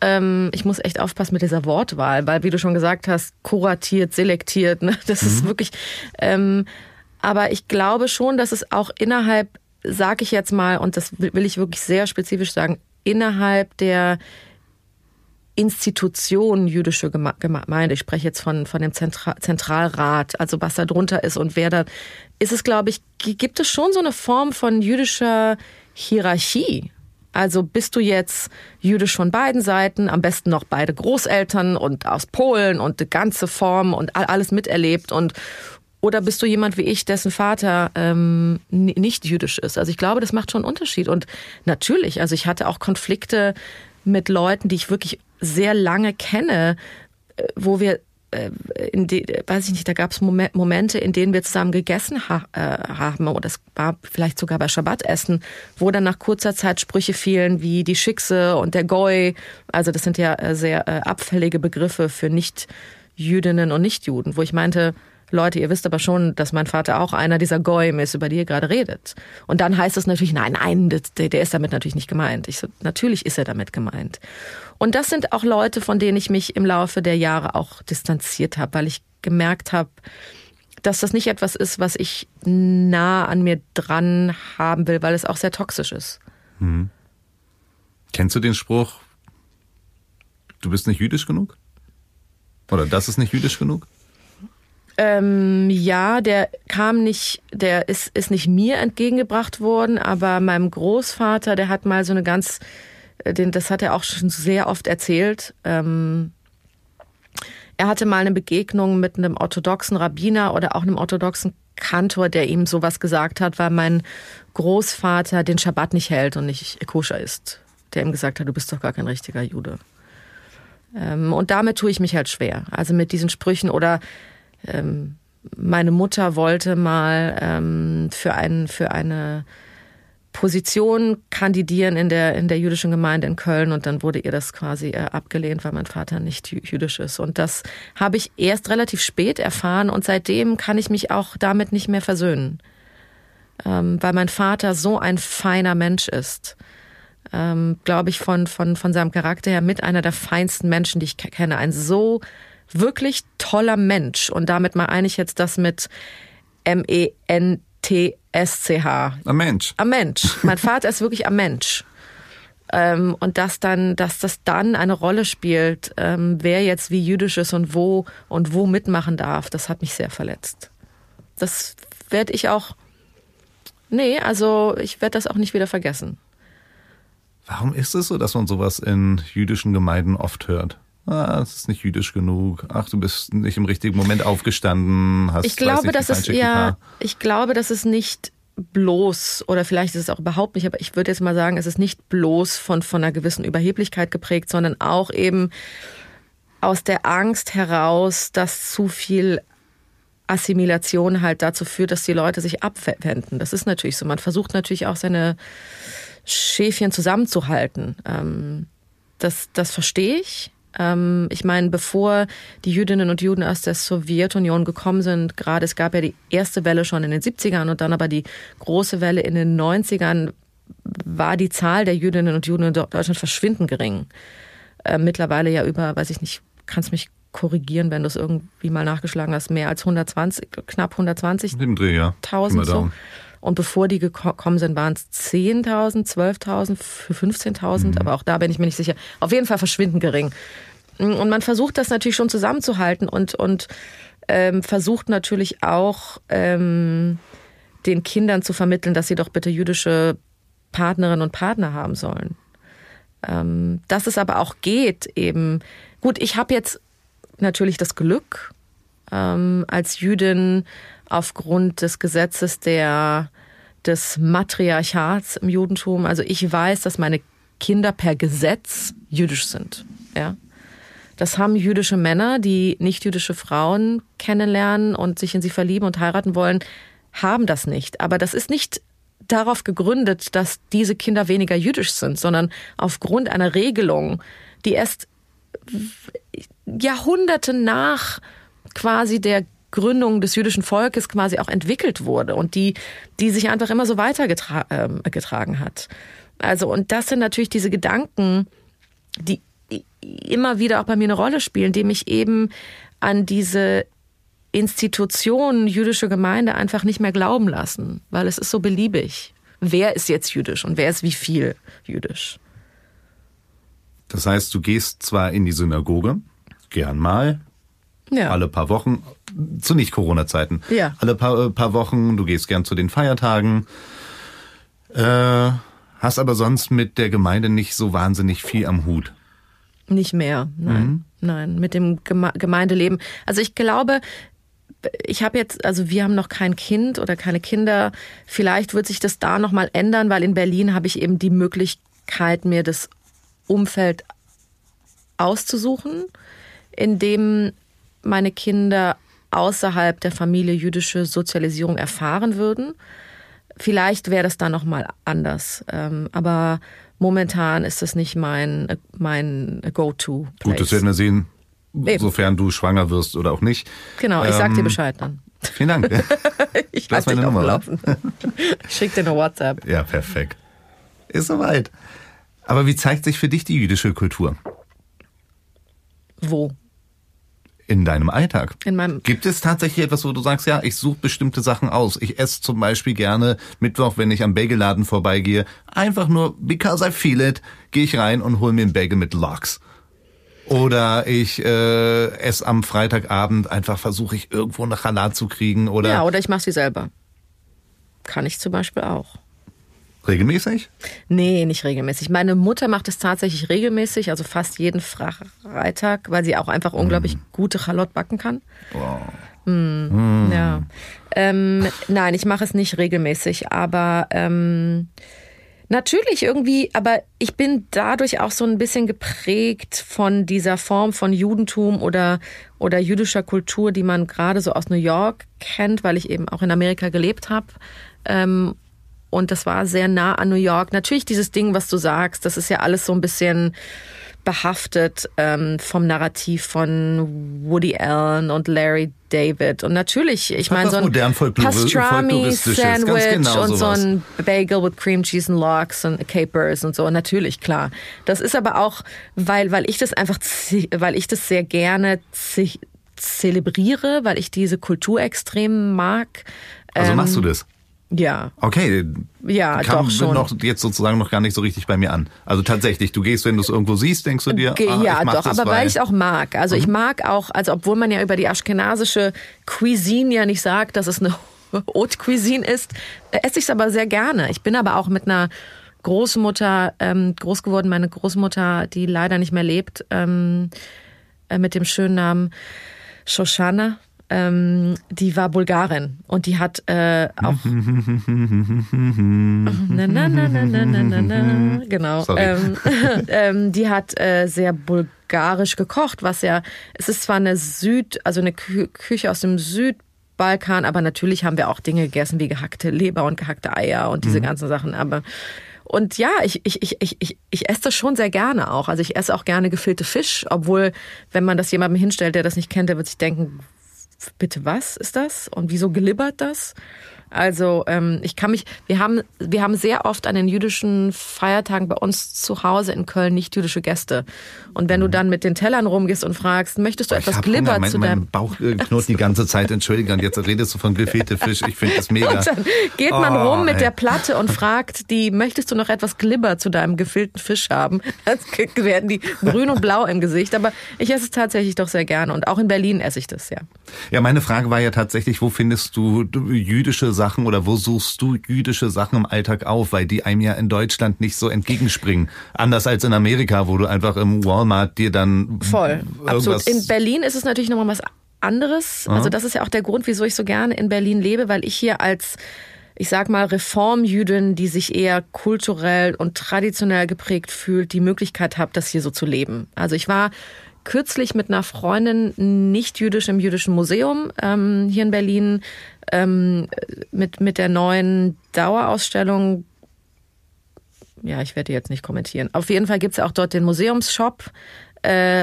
ähm, ich muss echt aufpassen mit dieser Wortwahl, weil, wie du schon gesagt hast, kuratiert, selektiert, ne? das mhm. ist wirklich, ähm, aber ich glaube schon, dass es auch innerhalb, sag ich jetzt mal, und das will ich wirklich sehr spezifisch sagen, innerhalb der Institution jüdische Gemeinde, ich spreche jetzt von, von dem Zentra Zentralrat, also was da drunter ist und wer da, ist es, glaube ich, gibt es schon so eine Form von jüdischer Hierarchie. Also bist du jetzt jüdisch von beiden Seiten, am besten noch beide Großeltern und aus Polen und die ganze Form und alles miterlebt und oder bist du jemand wie ich, dessen Vater ähm, nicht jüdisch ist? Also ich glaube, das macht schon einen Unterschied. Und natürlich, also ich hatte auch Konflikte mit Leuten, die ich wirklich sehr lange kenne, äh, wo wir in die, weiß ich nicht, da gab es Momente, in denen wir zusammen gegessen ha äh, haben, oder es war vielleicht sogar bei Schabbatessen, wo dann nach kurzer Zeit Sprüche fielen wie die Schickse und der Goi. Also das sind ja äh, sehr äh, abfällige Begriffe für Nicht-Jüdinnen und Nicht-Juden, wo ich meinte, Leute, ihr wisst aber schon, dass mein Vater auch einer dieser Goyim ist, über die ihr gerade redet. Und dann heißt es natürlich, nein, nein, der, der ist damit natürlich nicht gemeint. Ich so, natürlich ist er damit gemeint. Und das sind auch Leute, von denen ich mich im Laufe der Jahre auch distanziert habe, weil ich gemerkt habe, dass das nicht etwas ist, was ich nah an mir dran haben will, weil es auch sehr toxisch ist. Hm. Kennst du den Spruch, du bist nicht jüdisch genug? Oder das ist nicht jüdisch genug? Ähm, ja, der kam nicht, der ist, ist nicht mir entgegengebracht worden, aber meinem Großvater, der hat mal so eine ganz, den, das hat er auch schon sehr oft erzählt. Ähm, er hatte mal eine Begegnung mit einem orthodoxen Rabbiner oder auch einem orthodoxen Kantor, der ihm sowas gesagt hat, weil mein Großvater den Schabbat nicht hält und nicht koscher ist. Der ihm gesagt hat, du bist doch gar kein richtiger Jude. Ähm, und damit tue ich mich halt schwer. Also mit diesen Sprüchen oder ähm, meine Mutter wollte mal ähm, für, ein, für eine Position kandidieren in der, in der jüdischen Gemeinde in Köln und dann wurde ihr das quasi äh, abgelehnt, weil mein Vater nicht jüdisch ist. Und das habe ich erst relativ spät erfahren und seitdem kann ich mich auch damit nicht mehr versöhnen. Ähm, weil mein Vater so ein feiner Mensch ist. Ähm, Glaube ich, von, von, von seinem Charakter her mit einer der feinsten Menschen, die ich kenne. Ein so wirklich toller Mensch. Und damit meine ich jetzt das mit M-E-N-T-S-C-H. Ein Mensch. Ein Mensch. Mein Vater ist wirklich ein Mensch. Ähm, und dass dann, dass das dann eine Rolle spielt, ähm, wer jetzt wie jüdisch ist und wo und wo mitmachen darf, das hat mich sehr verletzt. Das werde ich auch. Nee, also ich werde das auch nicht wieder vergessen. Warum ist es so, dass man sowas in jüdischen Gemeinden oft hört? Ah, es ist nicht jüdisch genug, ach, du bist nicht im richtigen Moment aufgestanden, hast Ich glaube, nicht, dass es ja, ich glaube, dass es nicht bloß oder vielleicht ist es auch überhaupt nicht, aber ich würde jetzt mal sagen, es ist nicht bloß von von einer gewissen Überheblichkeit geprägt, sondern auch eben aus der Angst heraus, dass zu viel Assimilation halt dazu führt, dass die Leute sich abwenden. Das ist natürlich so. Man versucht natürlich auch seine Schäfchen zusammenzuhalten. Ähm, das, das verstehe ich. Ähm, ich meine, bevor die Jüdinnen und Juden aus der Sowjetunion gekommen sind, gerade es gab ja die erste Welle schon in den 70ern und dann aber die große Welle in den 90ern, war die Zahl der Jüdinnen und Juden in Deutschland verschwindend gering. Äh, mittlerweile ja über, weiß ich nicht, kannst mich korrigieren, wenn du es irgendwie mal nachgeschlagen hast, mehr als 120, knapp 120. Im Dreh, ja. 1000 so. Und bevor die gekommen sind, waren es 10.000, 12.000, für 15.000. Mhm. Aber auch da bin ich mir nicht sicher. Auf jeden Fall verschwindend gering. Und man versucht das natürlich schon zusammenzuhalten und, und ähm, versucht natürlich auch ähm, den Kindern zu vermitteln, dass sie doch bitte jüdische Partnerinnen und Partner haben sollen. Ähm, dass es aber auch geht, eben. Gut, ich habe jetzt natürlich das Glück, ähm, als Jüdin aufgrund des Gesetzes der, des Matriarchats im Judentum. Also ich weiß, dass meine Kinder per Gesetz jüdisch sind. Ja. Das haben jüdische Männer, die nicht jüdische Frauen kennenlernen und sich in sie verlieben und heiraten wollen, haben das nicht. Aber das ist nicht darauf gegründet, dass diese Kinder weniger jüdisch sind, sondern aufgrund einer Regelung, die erst Jahrhunderte nach quasi der Gründung des jüdischen Volkes quasi auch entwickelt wurde und die, die sich einfach immer so weitergetragen äh, hat. Also, und das sind natürlich diese Gedanken, die immer wieder auch bei mir eine Rolle spielen, die mich eben an diese Institution jüdische Gemeinde einfach nicht mehr glauben lassen, weil es ist so beliebig. Wer ist jetzt jüdisch und wer ist wie viel jüdisch? Das heißt, du gehst zwar in die Synagoge, gern mal, ja. alle paar Wochen, zu Nicht-Corona-Zeiten. Ja. Alle paar, äh, paar Wochen, du gehst gern zu den Feiertagen. Äh, hast aber sonst mit der Gemeinde nicht so wahnsinnig viel am Hut. Nicht mehr, nein, mhm. nein, mit dem Geme Gemeindeleben. Also ich glaube, ich habe jetzt, also wir haben noch kein Kind oder keine Kinder. Vielleicht wird sich das da noch mal ändern, weil in Berlin habe ich eben die Möglichkeit, mir das Umfeld auszusuchen, in dem meine Kinder außerhalb der Familie jüdische Sozialisierung erfahren würden. Vielleicht wäre das dann noch mal anders, ähm, aber momentan ist das nicht mein mein Go-to. Gut, das werden wir sehen, Eben. sofern du schwanger wirst oder auch nicht. Genau, ich sag dir ähm, Bescheid dann. Vielen Dank. ich lasse meine Nummer laufen. ich schick dir eine WhatsApp. Ja, perfekt. Ist soweit. Aber wie zeigt sich für dich die jüdische Kultur? Wo? In deinem Alltag. In meinem Gibt es tatsächlich etwas, wo du sagst, ja, ich suche bestimmte Sachen aus. Ich esse zum Beispiel gerne Mittwoch, wenn ich am Bagelladen vorbeigehe, einfach nur because I feel it, gehe ich rein und hole mir einen Bagel mit Lox. Oder ich äh, esse am Freitagabend einfach versuche ich irgendwo eine Chalat zu kriegen oder. Ja, oder ich mache sie selber. Kann ich zum Beispiel auch. Regelmäßig? Nee, nicht regelmäßig. Meine Mutter macht es tatsächlich regelmäßig, also fast jeden Freitag, weil sie auch einfach unglaublich mm. gute Chalot backen kann. Wow. Mm, mm. Ja. Ähm, nein, ich mache es nicht regelmäßig, aber ähm, Natürlich irgendwie, aber ich bin dadurch auch so ein bisschen geprägt von dieser Form von Judentum oder, oder jüdischer Kultur, die man gerade so aus New York kennt, weil ich eben auch in Amerika gelebt habe. Ähm, und das war sehr nah an New York. Natürlich dieses Ding, was du sagst, das ist ja alles so ein bisschen behaftet ähm, vom Narrativ von Woody Allen und Larry David. Und natürlich, ich meine, so ein Pastrami-Sandwich genau und so ein Bagel with Cream Cheese and Lox und Capers und so. Natürlich, klar. Das ist aber auch, weil, weil ich das einfach, weil ich das sehr gerne zelebriere, weil ich diese Kultur extrem mag. Also machst du ähm, das? Ja. Okay. Ja, kam doch schon. noch jetzt sozusagen noch gar nicht so richtig bei mir an. Also tatsächlich, du gehst, wenn du es irgendwo siehst, denkst du dir, ah, ja, doch, aber weil ich es auch mag. Also mhm. ich mag auch, also obwohl man ja über die aschkenasische Cuisine ja nicht sagt, dass es eine Haute Cuisine ist, esse ich es aber sehr gerne. Ich bin aber auch mit einer Großmutter ähm, groß geworden, meine Großmutter, die leider nicht mehr lebt, ähm, äh, mit dem schönen Namen Shoshana ähm, die war Bulgarin und die hat äh, auch na, na, na, na, na, na, na, genau ähm, ähm, die hat äh, sehr bulgarisch gekocht was ja es ist zwar eine Süd also eine Kü Küche aus dem Südbalkan aber natürlich haben wir auch Dinge gegessen wie gehackte Leber und gehackte Eier und diese mhm. ganzen Sachen aber und ja, ich, ich, ich, ich, ich, ich esse das schon sehr gerne auch. Also ich esse auch gerne gefüllte Fisch, obwohl, wenn man das jemandem hinstellt, der das nicht kennt, der wird sich denken, bitte was ist das? Und wieso glibbert das? Also ähm, ich kann mich, wir haben, wir haben sehr oft an den jüdischen Feiertagen bei uns zu Hause in Köln nicht jüdische Gäste. Und wenn du mhm. dann mit den Tellern rumgehst und fragst, möchtest du etwas ich Glibber mein, zu deinem... Mein Bauch knurrt die ganze Zeit, entschuldige, und jetzt redest du von gefehlte Fisch, ich finde das mega. Und dann geht man oh, rum mit ey. der Platte und fragt die, möchtest du noch etwas Glibber zu deinem gefüllten Fisch haben? Dann werden die grün und blau im Gesicht. Aber ich esse es tatsächlich doch sehr gerne und auch in Berlin esse ich das, ja. Ja, meine Frage war ja tatsächlich, wo findest du jüdische Sachen oder wo suchst du jüdische Sachen im Alltag auf, weil die einem ja in Deutschland nicht so entgegenspringen. Anders als in Amerika, wo du einfach im Walmart dir dann voll absolut. In Berlin ist es natürlich nochmal was anderes. Aha. Also das ist ja auch der Grund, wieso ich so gerne in Berlin lebe, weil ich hier als ich sag mal, Reformjüdin, die sich eher kulturell und traditionell geprägt fühlt, die Möglichkeit habe, das hier so zu leben. Also ich war kürzlich mit einer Freundin nicht jüdisch im Jüdischen Museum ähm, hier in Berlin ähm, mit, mit der neuen Dauerausstellung. Ja, ich werde jetzt nicht kommentieren. Auf jeden Fall gibt es auch dort den Museumsshop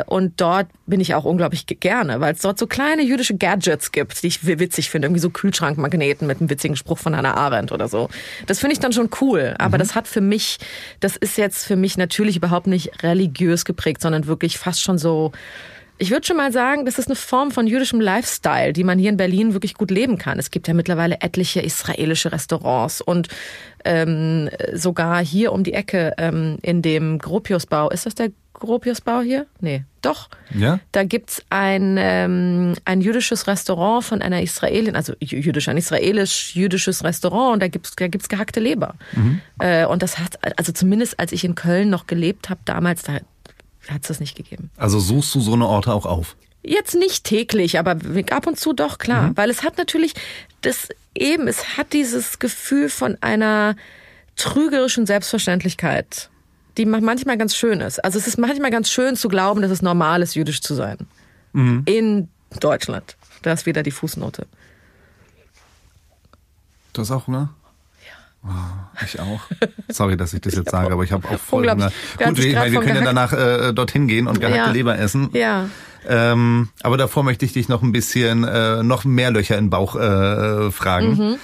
und dort bin ich auch unglaublich gerne, weil es dort so kleine jüdische Gadgets gibt, die ich witzig finde. Irgendwie so Kühlschrankmagneten mit einem witzigen Spruch von Hannah Arendt oder so. Das finde ich dann schon cool. Aber mhm. das hat für mich, das ist jetzt für mich natürlich überhaupt nicht religiös geprägt, sondern wirklich fast schon so, ich würde schon mal sagen, das ist eine Form von jüdischem Lifestyle, die man hier in Berlin wirklich gut leben kann. Es gibt ja mittlerweile etliche israelische Restaurants und ähm, sogar hier um die Ecke ähm, in dem Gropiusbau, ist das der Gropiusbau hier? Nee, doch. Ja? Da gibt's ein, ähm, ein jüdisches Restaurant von einer Israelin, also jüdisch, ein israelisch-jüdisches Restaurant und da gibt's da gibt's gehackte Leber. Äh, und das hat, also zumindest als ich in Köln noch gelebt habe damals, da hat's das nicht gegeben. Also suchst du so eine Orte auch auf? Jetzt nicht täglich, aber ab und zu doch, klar. Weil es hat natürlich das eben, es hat dieses Gefühl von einer trügerischen Selbstverständlichkeit, die ma- manchmal ganz schön ist. Also es ist manchmal ganz schön zu glauben, dass es normal ist, jüdisch zu sein. In Deutschland. Da ist wieder die Fußnote. Du hast auch Hunger? Ja. ich auch. Sorry, dass ich das jetzt sage, aber ich habe auch voll Hunger. Gut, grad weil wir können ja danach äh, dorthin gehen und gehackte Ja. Leber essen. Ja. Ähm, aber davor möchte ich dich noch ein bisschen, äh, noch mehr Löcher in den Bauch äh, fragen. Mhm.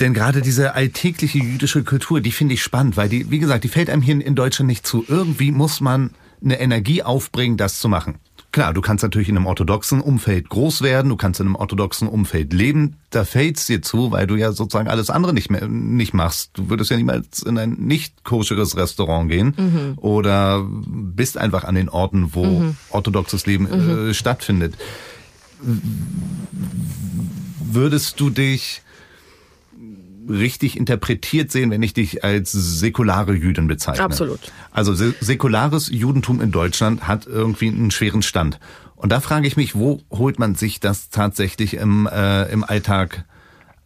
Denn gerade diese alltägliche jüdische Kultur, die finde ich spannend, weil die, wie gesagt, die fällt einem hier in Deutschland nicht zu. Irgendwie muss man eine Energie aufbringen, das zu machen. Klar, du kannst natürlich in einem orthodoxen Umfeld groß werden, du kannst in einem orthodoxen Umfeld leben. Da fällt's dir zu, weil du ja sozusagen alles andere nicht mehr nicht machst. Du würdest ja niemals in ein nicht koscheres Restaurant gehen oder bist einfach an den Orten, wo orthodoxes Leben äh, stattfindet. Würdest du dich richtig interpretiert sehen, wenn ich dich als säkulare Jüdin bezeichne. Absolut. Also sä- säkulares Judentum in Deutschland hat irgendwie einen schweren Stand. Und da frage ich mich, wo holt man sich das tatsächlich im, äh, im Alltag,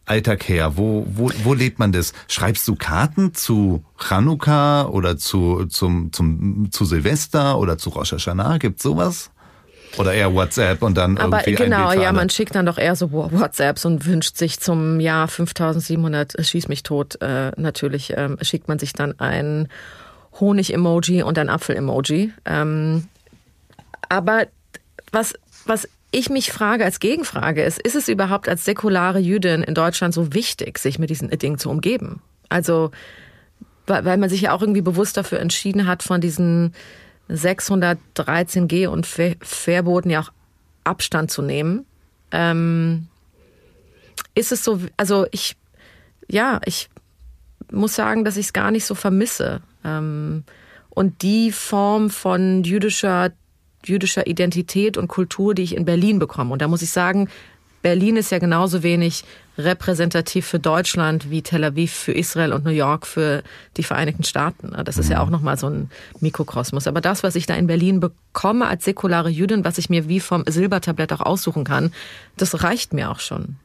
Alltag her? Wo, wo, wo lebt man das? Schreibst du Karten zu Chanukka oder zu, zum, zum, zu Silvester oder zu Rosh Hashanah? Gibt's sowas? Oder eher WhatsApp und dann Aber irgendwie genau, ja, man schickt dann doch eher so WhatsApps und wünscht sich zum Jahr 5700, äh, schieß mich tot, äh, natürlich ähm, schickt man sich dann ein Honig-Emoji und ein Apfel-Emoji. Ähm, aber was, was ich mich frage als Gegenfrage ist, ist es überhaupt als säkulare Jüdin in Deutschland so wichtig, sich mit diesen Dingen zu umgeben? Also, weil man sich ja auch irgendwie bewusst dafür entschieden hat, von diesen 613G und Ver- Verboten ja auch Abstand zu nehmen. Ähm, ist es so, also ich, ja, ich muss sagen, dass ich es gar nicht so vermisse. Ähm, und die Form von jüdischer, jüdischer Identität und Kultur, die ich in Berlin bekomme. Und da muss ich sagen, Berlin ist ja genauso wenig repräsentativ für Deutschland wie Tel Aviv für Israel und New York für die Vereinigten Staaten. Das ist ja auch nochmal so ein Mikrokosmos. Aber das, was ich da in Berlin bekomme als säkulare Jüdin, was ich mir wie vom Silbertablett auch aussuchen kann, das reicht mir auch schon.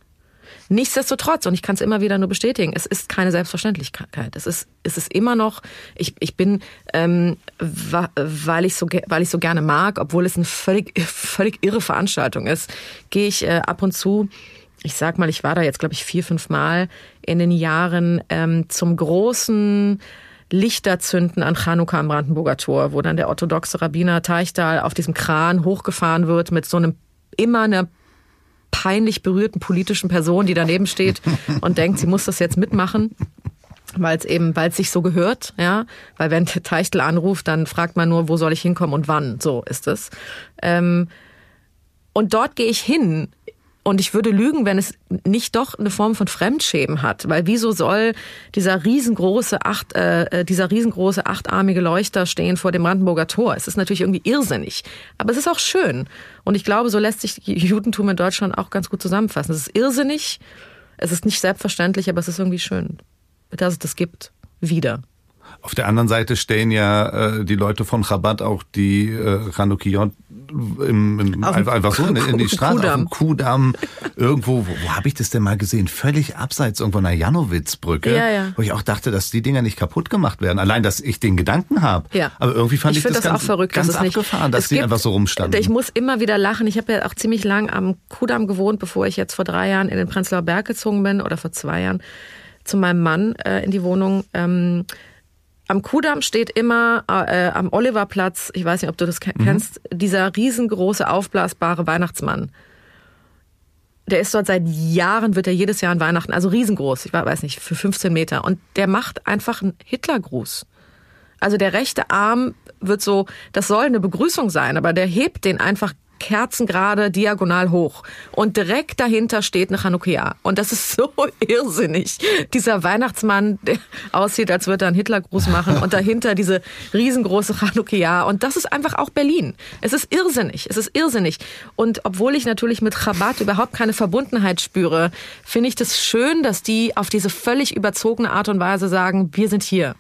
Nichtsdestotrotz, und ich kann es immer wieder nur bestätigen, es ist keine Selbstverständlichkeit. Es ist, es ist immer noch, ich, ich bin, ähm, weil, ich so, weil ich so gerne mag, obwohl es eine völlig, völlig irre Veranstaltung ist, gehe ich äh, ab und zu, ich sag mal, ich war da jetzt, glaube ich, vier, fünf Mal in den Jahren ähm, zum großen Lichterzünden an Chanukka am Brandenburger Tor, wo dann der orthodoxe Rabbiner Teichtal auf diesem Kran hochgefahren wird mit so einem immer einer peinlich berührten politischen Person, die daneben steht und denkt, sie muss das jetzt mitmachen, weil es eben, weil es sich so gehört, ja, weil wenn der Teichtel anruft, dann fragt man nur, wo soll ich hinkommen und wann, so ist es. Ähm, und dort gehe ich hin. Und ich würde lügen, wenn es nicht doch eine Form von Fremdschämen hat, weil wieso soll dieser riesengroße acht, äh, dieser riesengroße achtarmige Leuchter stehen vor dem Brandenburger Tor? Es ist natürlich irgendwie irrsinnig, aber es ist auch schön. Und ich glaube, so lässt sich Judentum in Deutschland auch ganz gut zusammenfassen. Es ist irrsinnig, es ist nicht selbstverständlich, aber es ist irgendwie schön, dass es das gibt. Wieder. Auf der anderen Seite stellen ja äh, die Leute von Chabad auch die äh, Chanukiot im, im, einfach, so in, in die Straße, Kuhdamm. auf dem Kuhdamm, irgendwo, wo, wo habe ich das denn mal gesehen? Völlig abseits irgendwo einer Janowitzbrücke, Ja, ja. wo ich auch dachte, dass die Dinger nicht kaputt gemacht werden. Allein, dass ich den Gedanken habe. Ja. Aber irgendwie fand ich, finde das, ganz, auch verrückt, ganz dass abgefahren, dass die gibt- einfach so rumstanden. Ich muss immer wieder lachen. Ich habe ja auch ziemlich lang am Kudamm gewohnt, bevor ich jetzt vor drei Jahren in den Prenzlauer Berg gezogen bin oder vor zwei Jahren zu meinem Mann äh, in die Wohnung. Ähm, am Kudamm steht immer äh, am Oliverplatz, ich weiß nicht, ob du das ke- kennst, dieser riesengroße aufblasbare Weihnachtsmann. Der ist dort seit Jahren, wird er jedes Jahr an Weihnachten, also riesengroß, ich weiß nicht, für 15 Meter. Und der macht einfach einen Hitlergruß. Also der rechte Arm wird so, das soll eine Begrüßung sein, aber der hebt den einfach kerzengerade diagonal hoch. Und direkt dahinter steht eine Chanukkia. Und das ist so irrsinnig. Dieser Weihnachtsmann, der aussieht, als würde er einen Hitlergruß machen. Und dahinter diese riesengroße Chanukkia. Und das ist einfach auch Berlin. Es ist irrsinnig. Es ist irrsinnig. Und obwohl ich natürlich mit Chabad überhaupt keine Verbundenheit spüre, finde ich das schön, dass die auf diese völlig überzogene Art und Weise sagen, wir sind hier.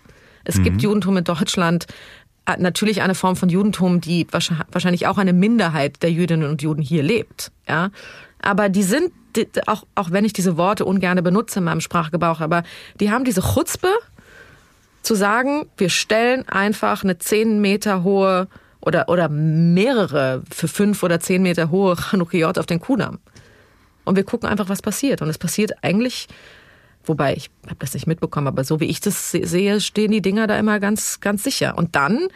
Es mhm. gibt Judentum in Deutschland. Äh, natürlich eine Form von Judentum, die wahrscheinlich auch eine Minderheit der Jüdinnen und Juden hier lebt. Ja, aber die sind auch auch wenn ich diese Worte ungern benutze in meinem Sprachgebrauch, aber die haben diese Chutzpe zu sagen, wir stellen einfach eine zehn Meter hohe oder oder mehrere für fünf oder zehn Meter hohe Chanukiot auf den Kudamm und wir gucken einfach, was passiert. Und es passiert eigentlich Wobei, ich habe das nicht mitbekommen, aber so wie ich das sehe, stehen die Dinger da immer ganz, ganz sicher. Und dann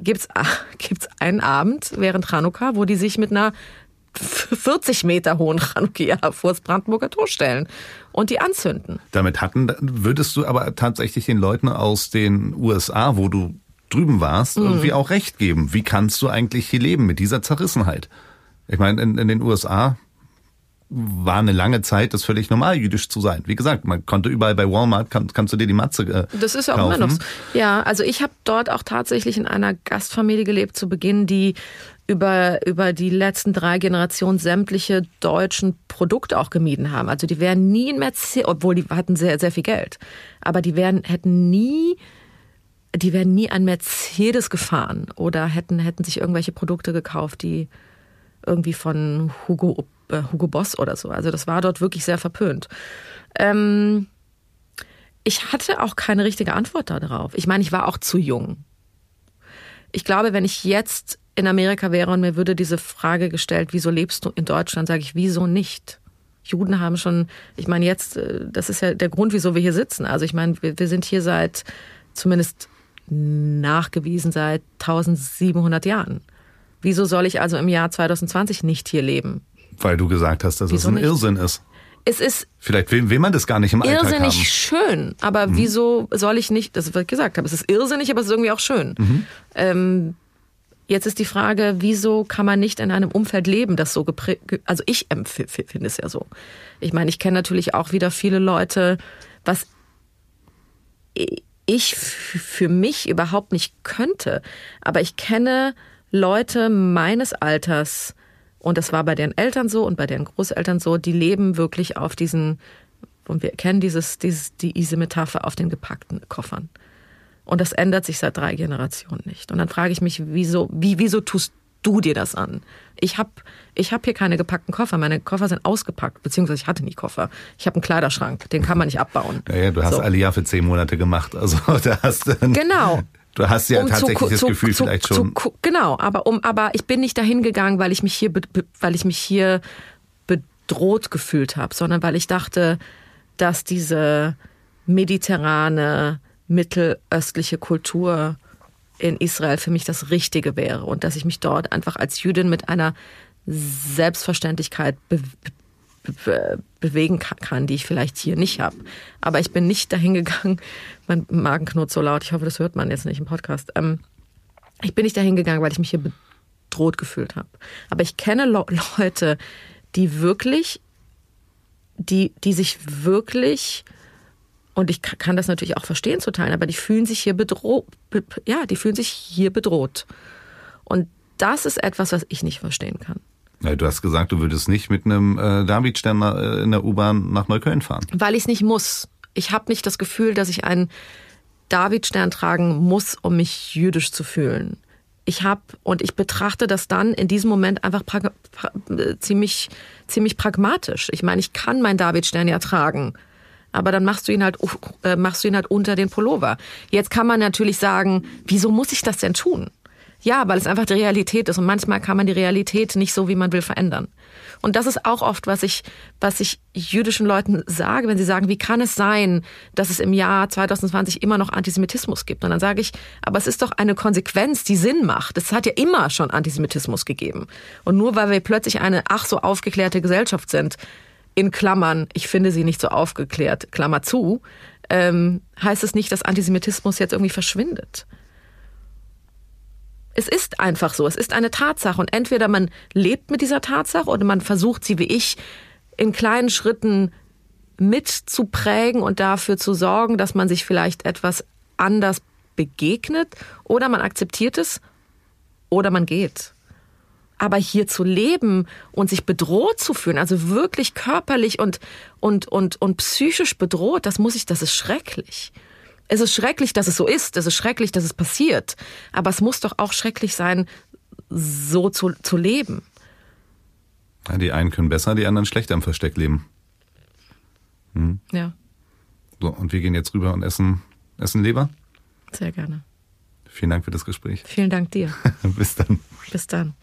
gibt's gibt's einen Abend während Chanukka, wo die sich mit einer 40 Meter hohen Chanukkia vor das Brandenburger Tor stellen und die anzünden. Damit hatten, würdest du aber tatsächlich den Leuten aus den USA, wo du drüben warst, mhm. irgendwie auch recht geben. Wie kannst du eigentlich hier leben mit dieser Zerrissenheit? Ich meine, in, in den USA war eine lange Zeit das völlig normal, jüdisch zu sein. Wie gesagt, man konnte überall bei Walmart, kann, kannst du dir die Matze äh, Das ist ja auch kaufen. immer noch. Ja, also ich habe dort auch tatsächlich in einer Gastfamilie gelebt zu Beginn, die über, über die letzten drei Generationen sämtliche deutschen Produkte auch gemieden haben. Also die wären nie in Mercedes, obwohl die hatten sehr, sehr viel Geld. Aber die wären, hätten nie, die wären nie an Mercedes gefahren oder hätten, hätten sich irgendwelche Produkte gekauft, die irgendwie von Hugo äh, Hugo Boss oder so. Also das war dort wirklich sehr verpönt. Ähm, ich hatte auch keine richtige Antwort darauf. Ich meine, ich war auch zu jung. Ich glaube, wenn ich jetzt in Amerika wäre und mir würde diese Frage gestellt, wieso lebst du in Deutschland, sage ich, wieso nicht? Juden haben schon, ich meine jetzt, äh, das ist ja der Grund, wieso wir hier sitzen. Also ich meine, wir, wir sind hier seit zumindest nachgewiesen seit 1700 Jahren. Wieso soll ich also im Jahr 2020 nicht hier leben? Weil du gesagt hast, dass wieso es ein nicht? Irrsinn ist. Es ist Vielleicht will, will man das gar nicht im Alltag irrsinnig haben. schön, aber mhm. wieso soll ich nicht, das was ich gesagt habe, es ist irrsinnig, aber es ist irgendwie auch schön. Mhm. Ähm, jetzt ist die Frage, wieso kann man nicht in einem Umfeld leben, das so geprägt, also ich finde es ja so. Ich meine, ich kenne natürlich auch wieder viele Leute, was ich für mich überhaupt nicht könnte, aber ich kenne Leute meines Alters, und das war bei deren Eltern so und bei deren Großeltern so, die leben wirklich auf diesen, und wir kennen dieses, dieses, diese Metapher auf den gepackten Koffern. Und das ändert sich seit drei Generationen nicht. Und dann frage ich mich, wieso, wie, wieso tust du dir das an? Ich habe ich hab hier keine gepackten Koffer. Meine Koffer sind ausgepackt, beziehungsweise ich hatte nie Koffer. Ich habe einen Kleiderschrank, den kann man nicht abbauen. Ja, ja du hast so. Aliyah für zehn Monate gemacht. Also da hast du genau. Du hast ja um tatsächlich zu, das Gefühl zu, vielleicht schon. Zu, genau, aber um, aber ich bin nicht dahin gegangen, weil ich mich hier, weil ich mich hier bedroht gefühlt habe, sondern weil ich dachte, dass diese mediterrane, mittelöstliche Kultur in Israel für mich das Richtige wäre und dass ich mich dort einfach als Jüdin mit einer Selbstverständlichkeit be be bewegen kann, die ich vielleicht hier nicht habe. Aber ich bin nicht dahin gegangen, mein Magen knurrt so laut, ich hoffe, das hört man jetzt nicht im Podcast. Ähm, ich bin nicht dahin gegangen, weil ich mich hier bedroht gefühlt habe. Aber ich kenne Le Leute, die wirklich, die, die sich wirklich, und ich kann das natürlich auch verstehen zu teilen, aber die fühlen sich hier bedroht, ja, die fühlen sich hier bedroht. Und das ist etwas, was ich nicht verstehen kann. Ja, du hast gesagt, du würdest nicht mit einem äh, Davidstern äh, in der U-Bahn nach Neukölln fahren. Weil ich es nicht muss. Ich habe nicht das Gefühl, dass ich einen Davidstern tragen muss, um mich jüdisch zu fühlen. Ich habe und ich betrachte das dann in diesem Moment einfach pra pra ziemlich ziemlich pragmatisch. Ich meine, ich kann meinen Davidstern ja tragen, aber dann machst du ihn halt äh, machst du ihn halt unter den Pullover. Jetzt kann man natürlich sagen, wieso muss ich das denn tun? Ja, weil es einfach die Realität ist und manchmal kann man die Realität nicht so, wie man will, verändern. Und das ist auch oft, was ich, was ich jüdischen Leuten sage, wenn sie sagen, wie kann es sein, dass es im Jahr 2020 immer noch Antisemitismus gibt? Und dann sage ich, aber es ist doch eine Konsequenz, die Sinn macht. Es hat ja immer schon Antisemitismus gegeben. Und nur weil wir plötzlich eine ach so aufgeklärte Gesellschaft sind, in Klammern, ich finde sie nicht so aufgeklärt, Klammer zu, ähm, heißt es nicht, dass Antisemitismus jetzt irgendwie verschwindet. Es ist einfach so, es ist eine Tatsache und entweder man lebt mit dieser Tatsache oder man versucht sie wie ich in kleinen Schritten mitzuprägen und dafür zu sorgen, dass man sich vielleicht etwas anders begegnet oder man akzeptiert es oder man geht. Aber hier zu leben und sich bedroht zu fühlen, also wirklich körperlich und, und, und, und psychisch bedroht, das muss ich, das ist schrecklich. Es ist schrecklich, dass es so ist. Es ist schrecklich, dass es passiert. Aber es muss doch auch schrecklich sein, so zu, zu leben. Ja, die einen können besser, die anderen schlechter im Versteck leben. Hm? Ja. So, und wir gehen jetzt rüber und essen, essen Leber? Sehr gerne. Vielen Dank für das Gespräch. Vielen Dank dir. Bis dann. Bis dann.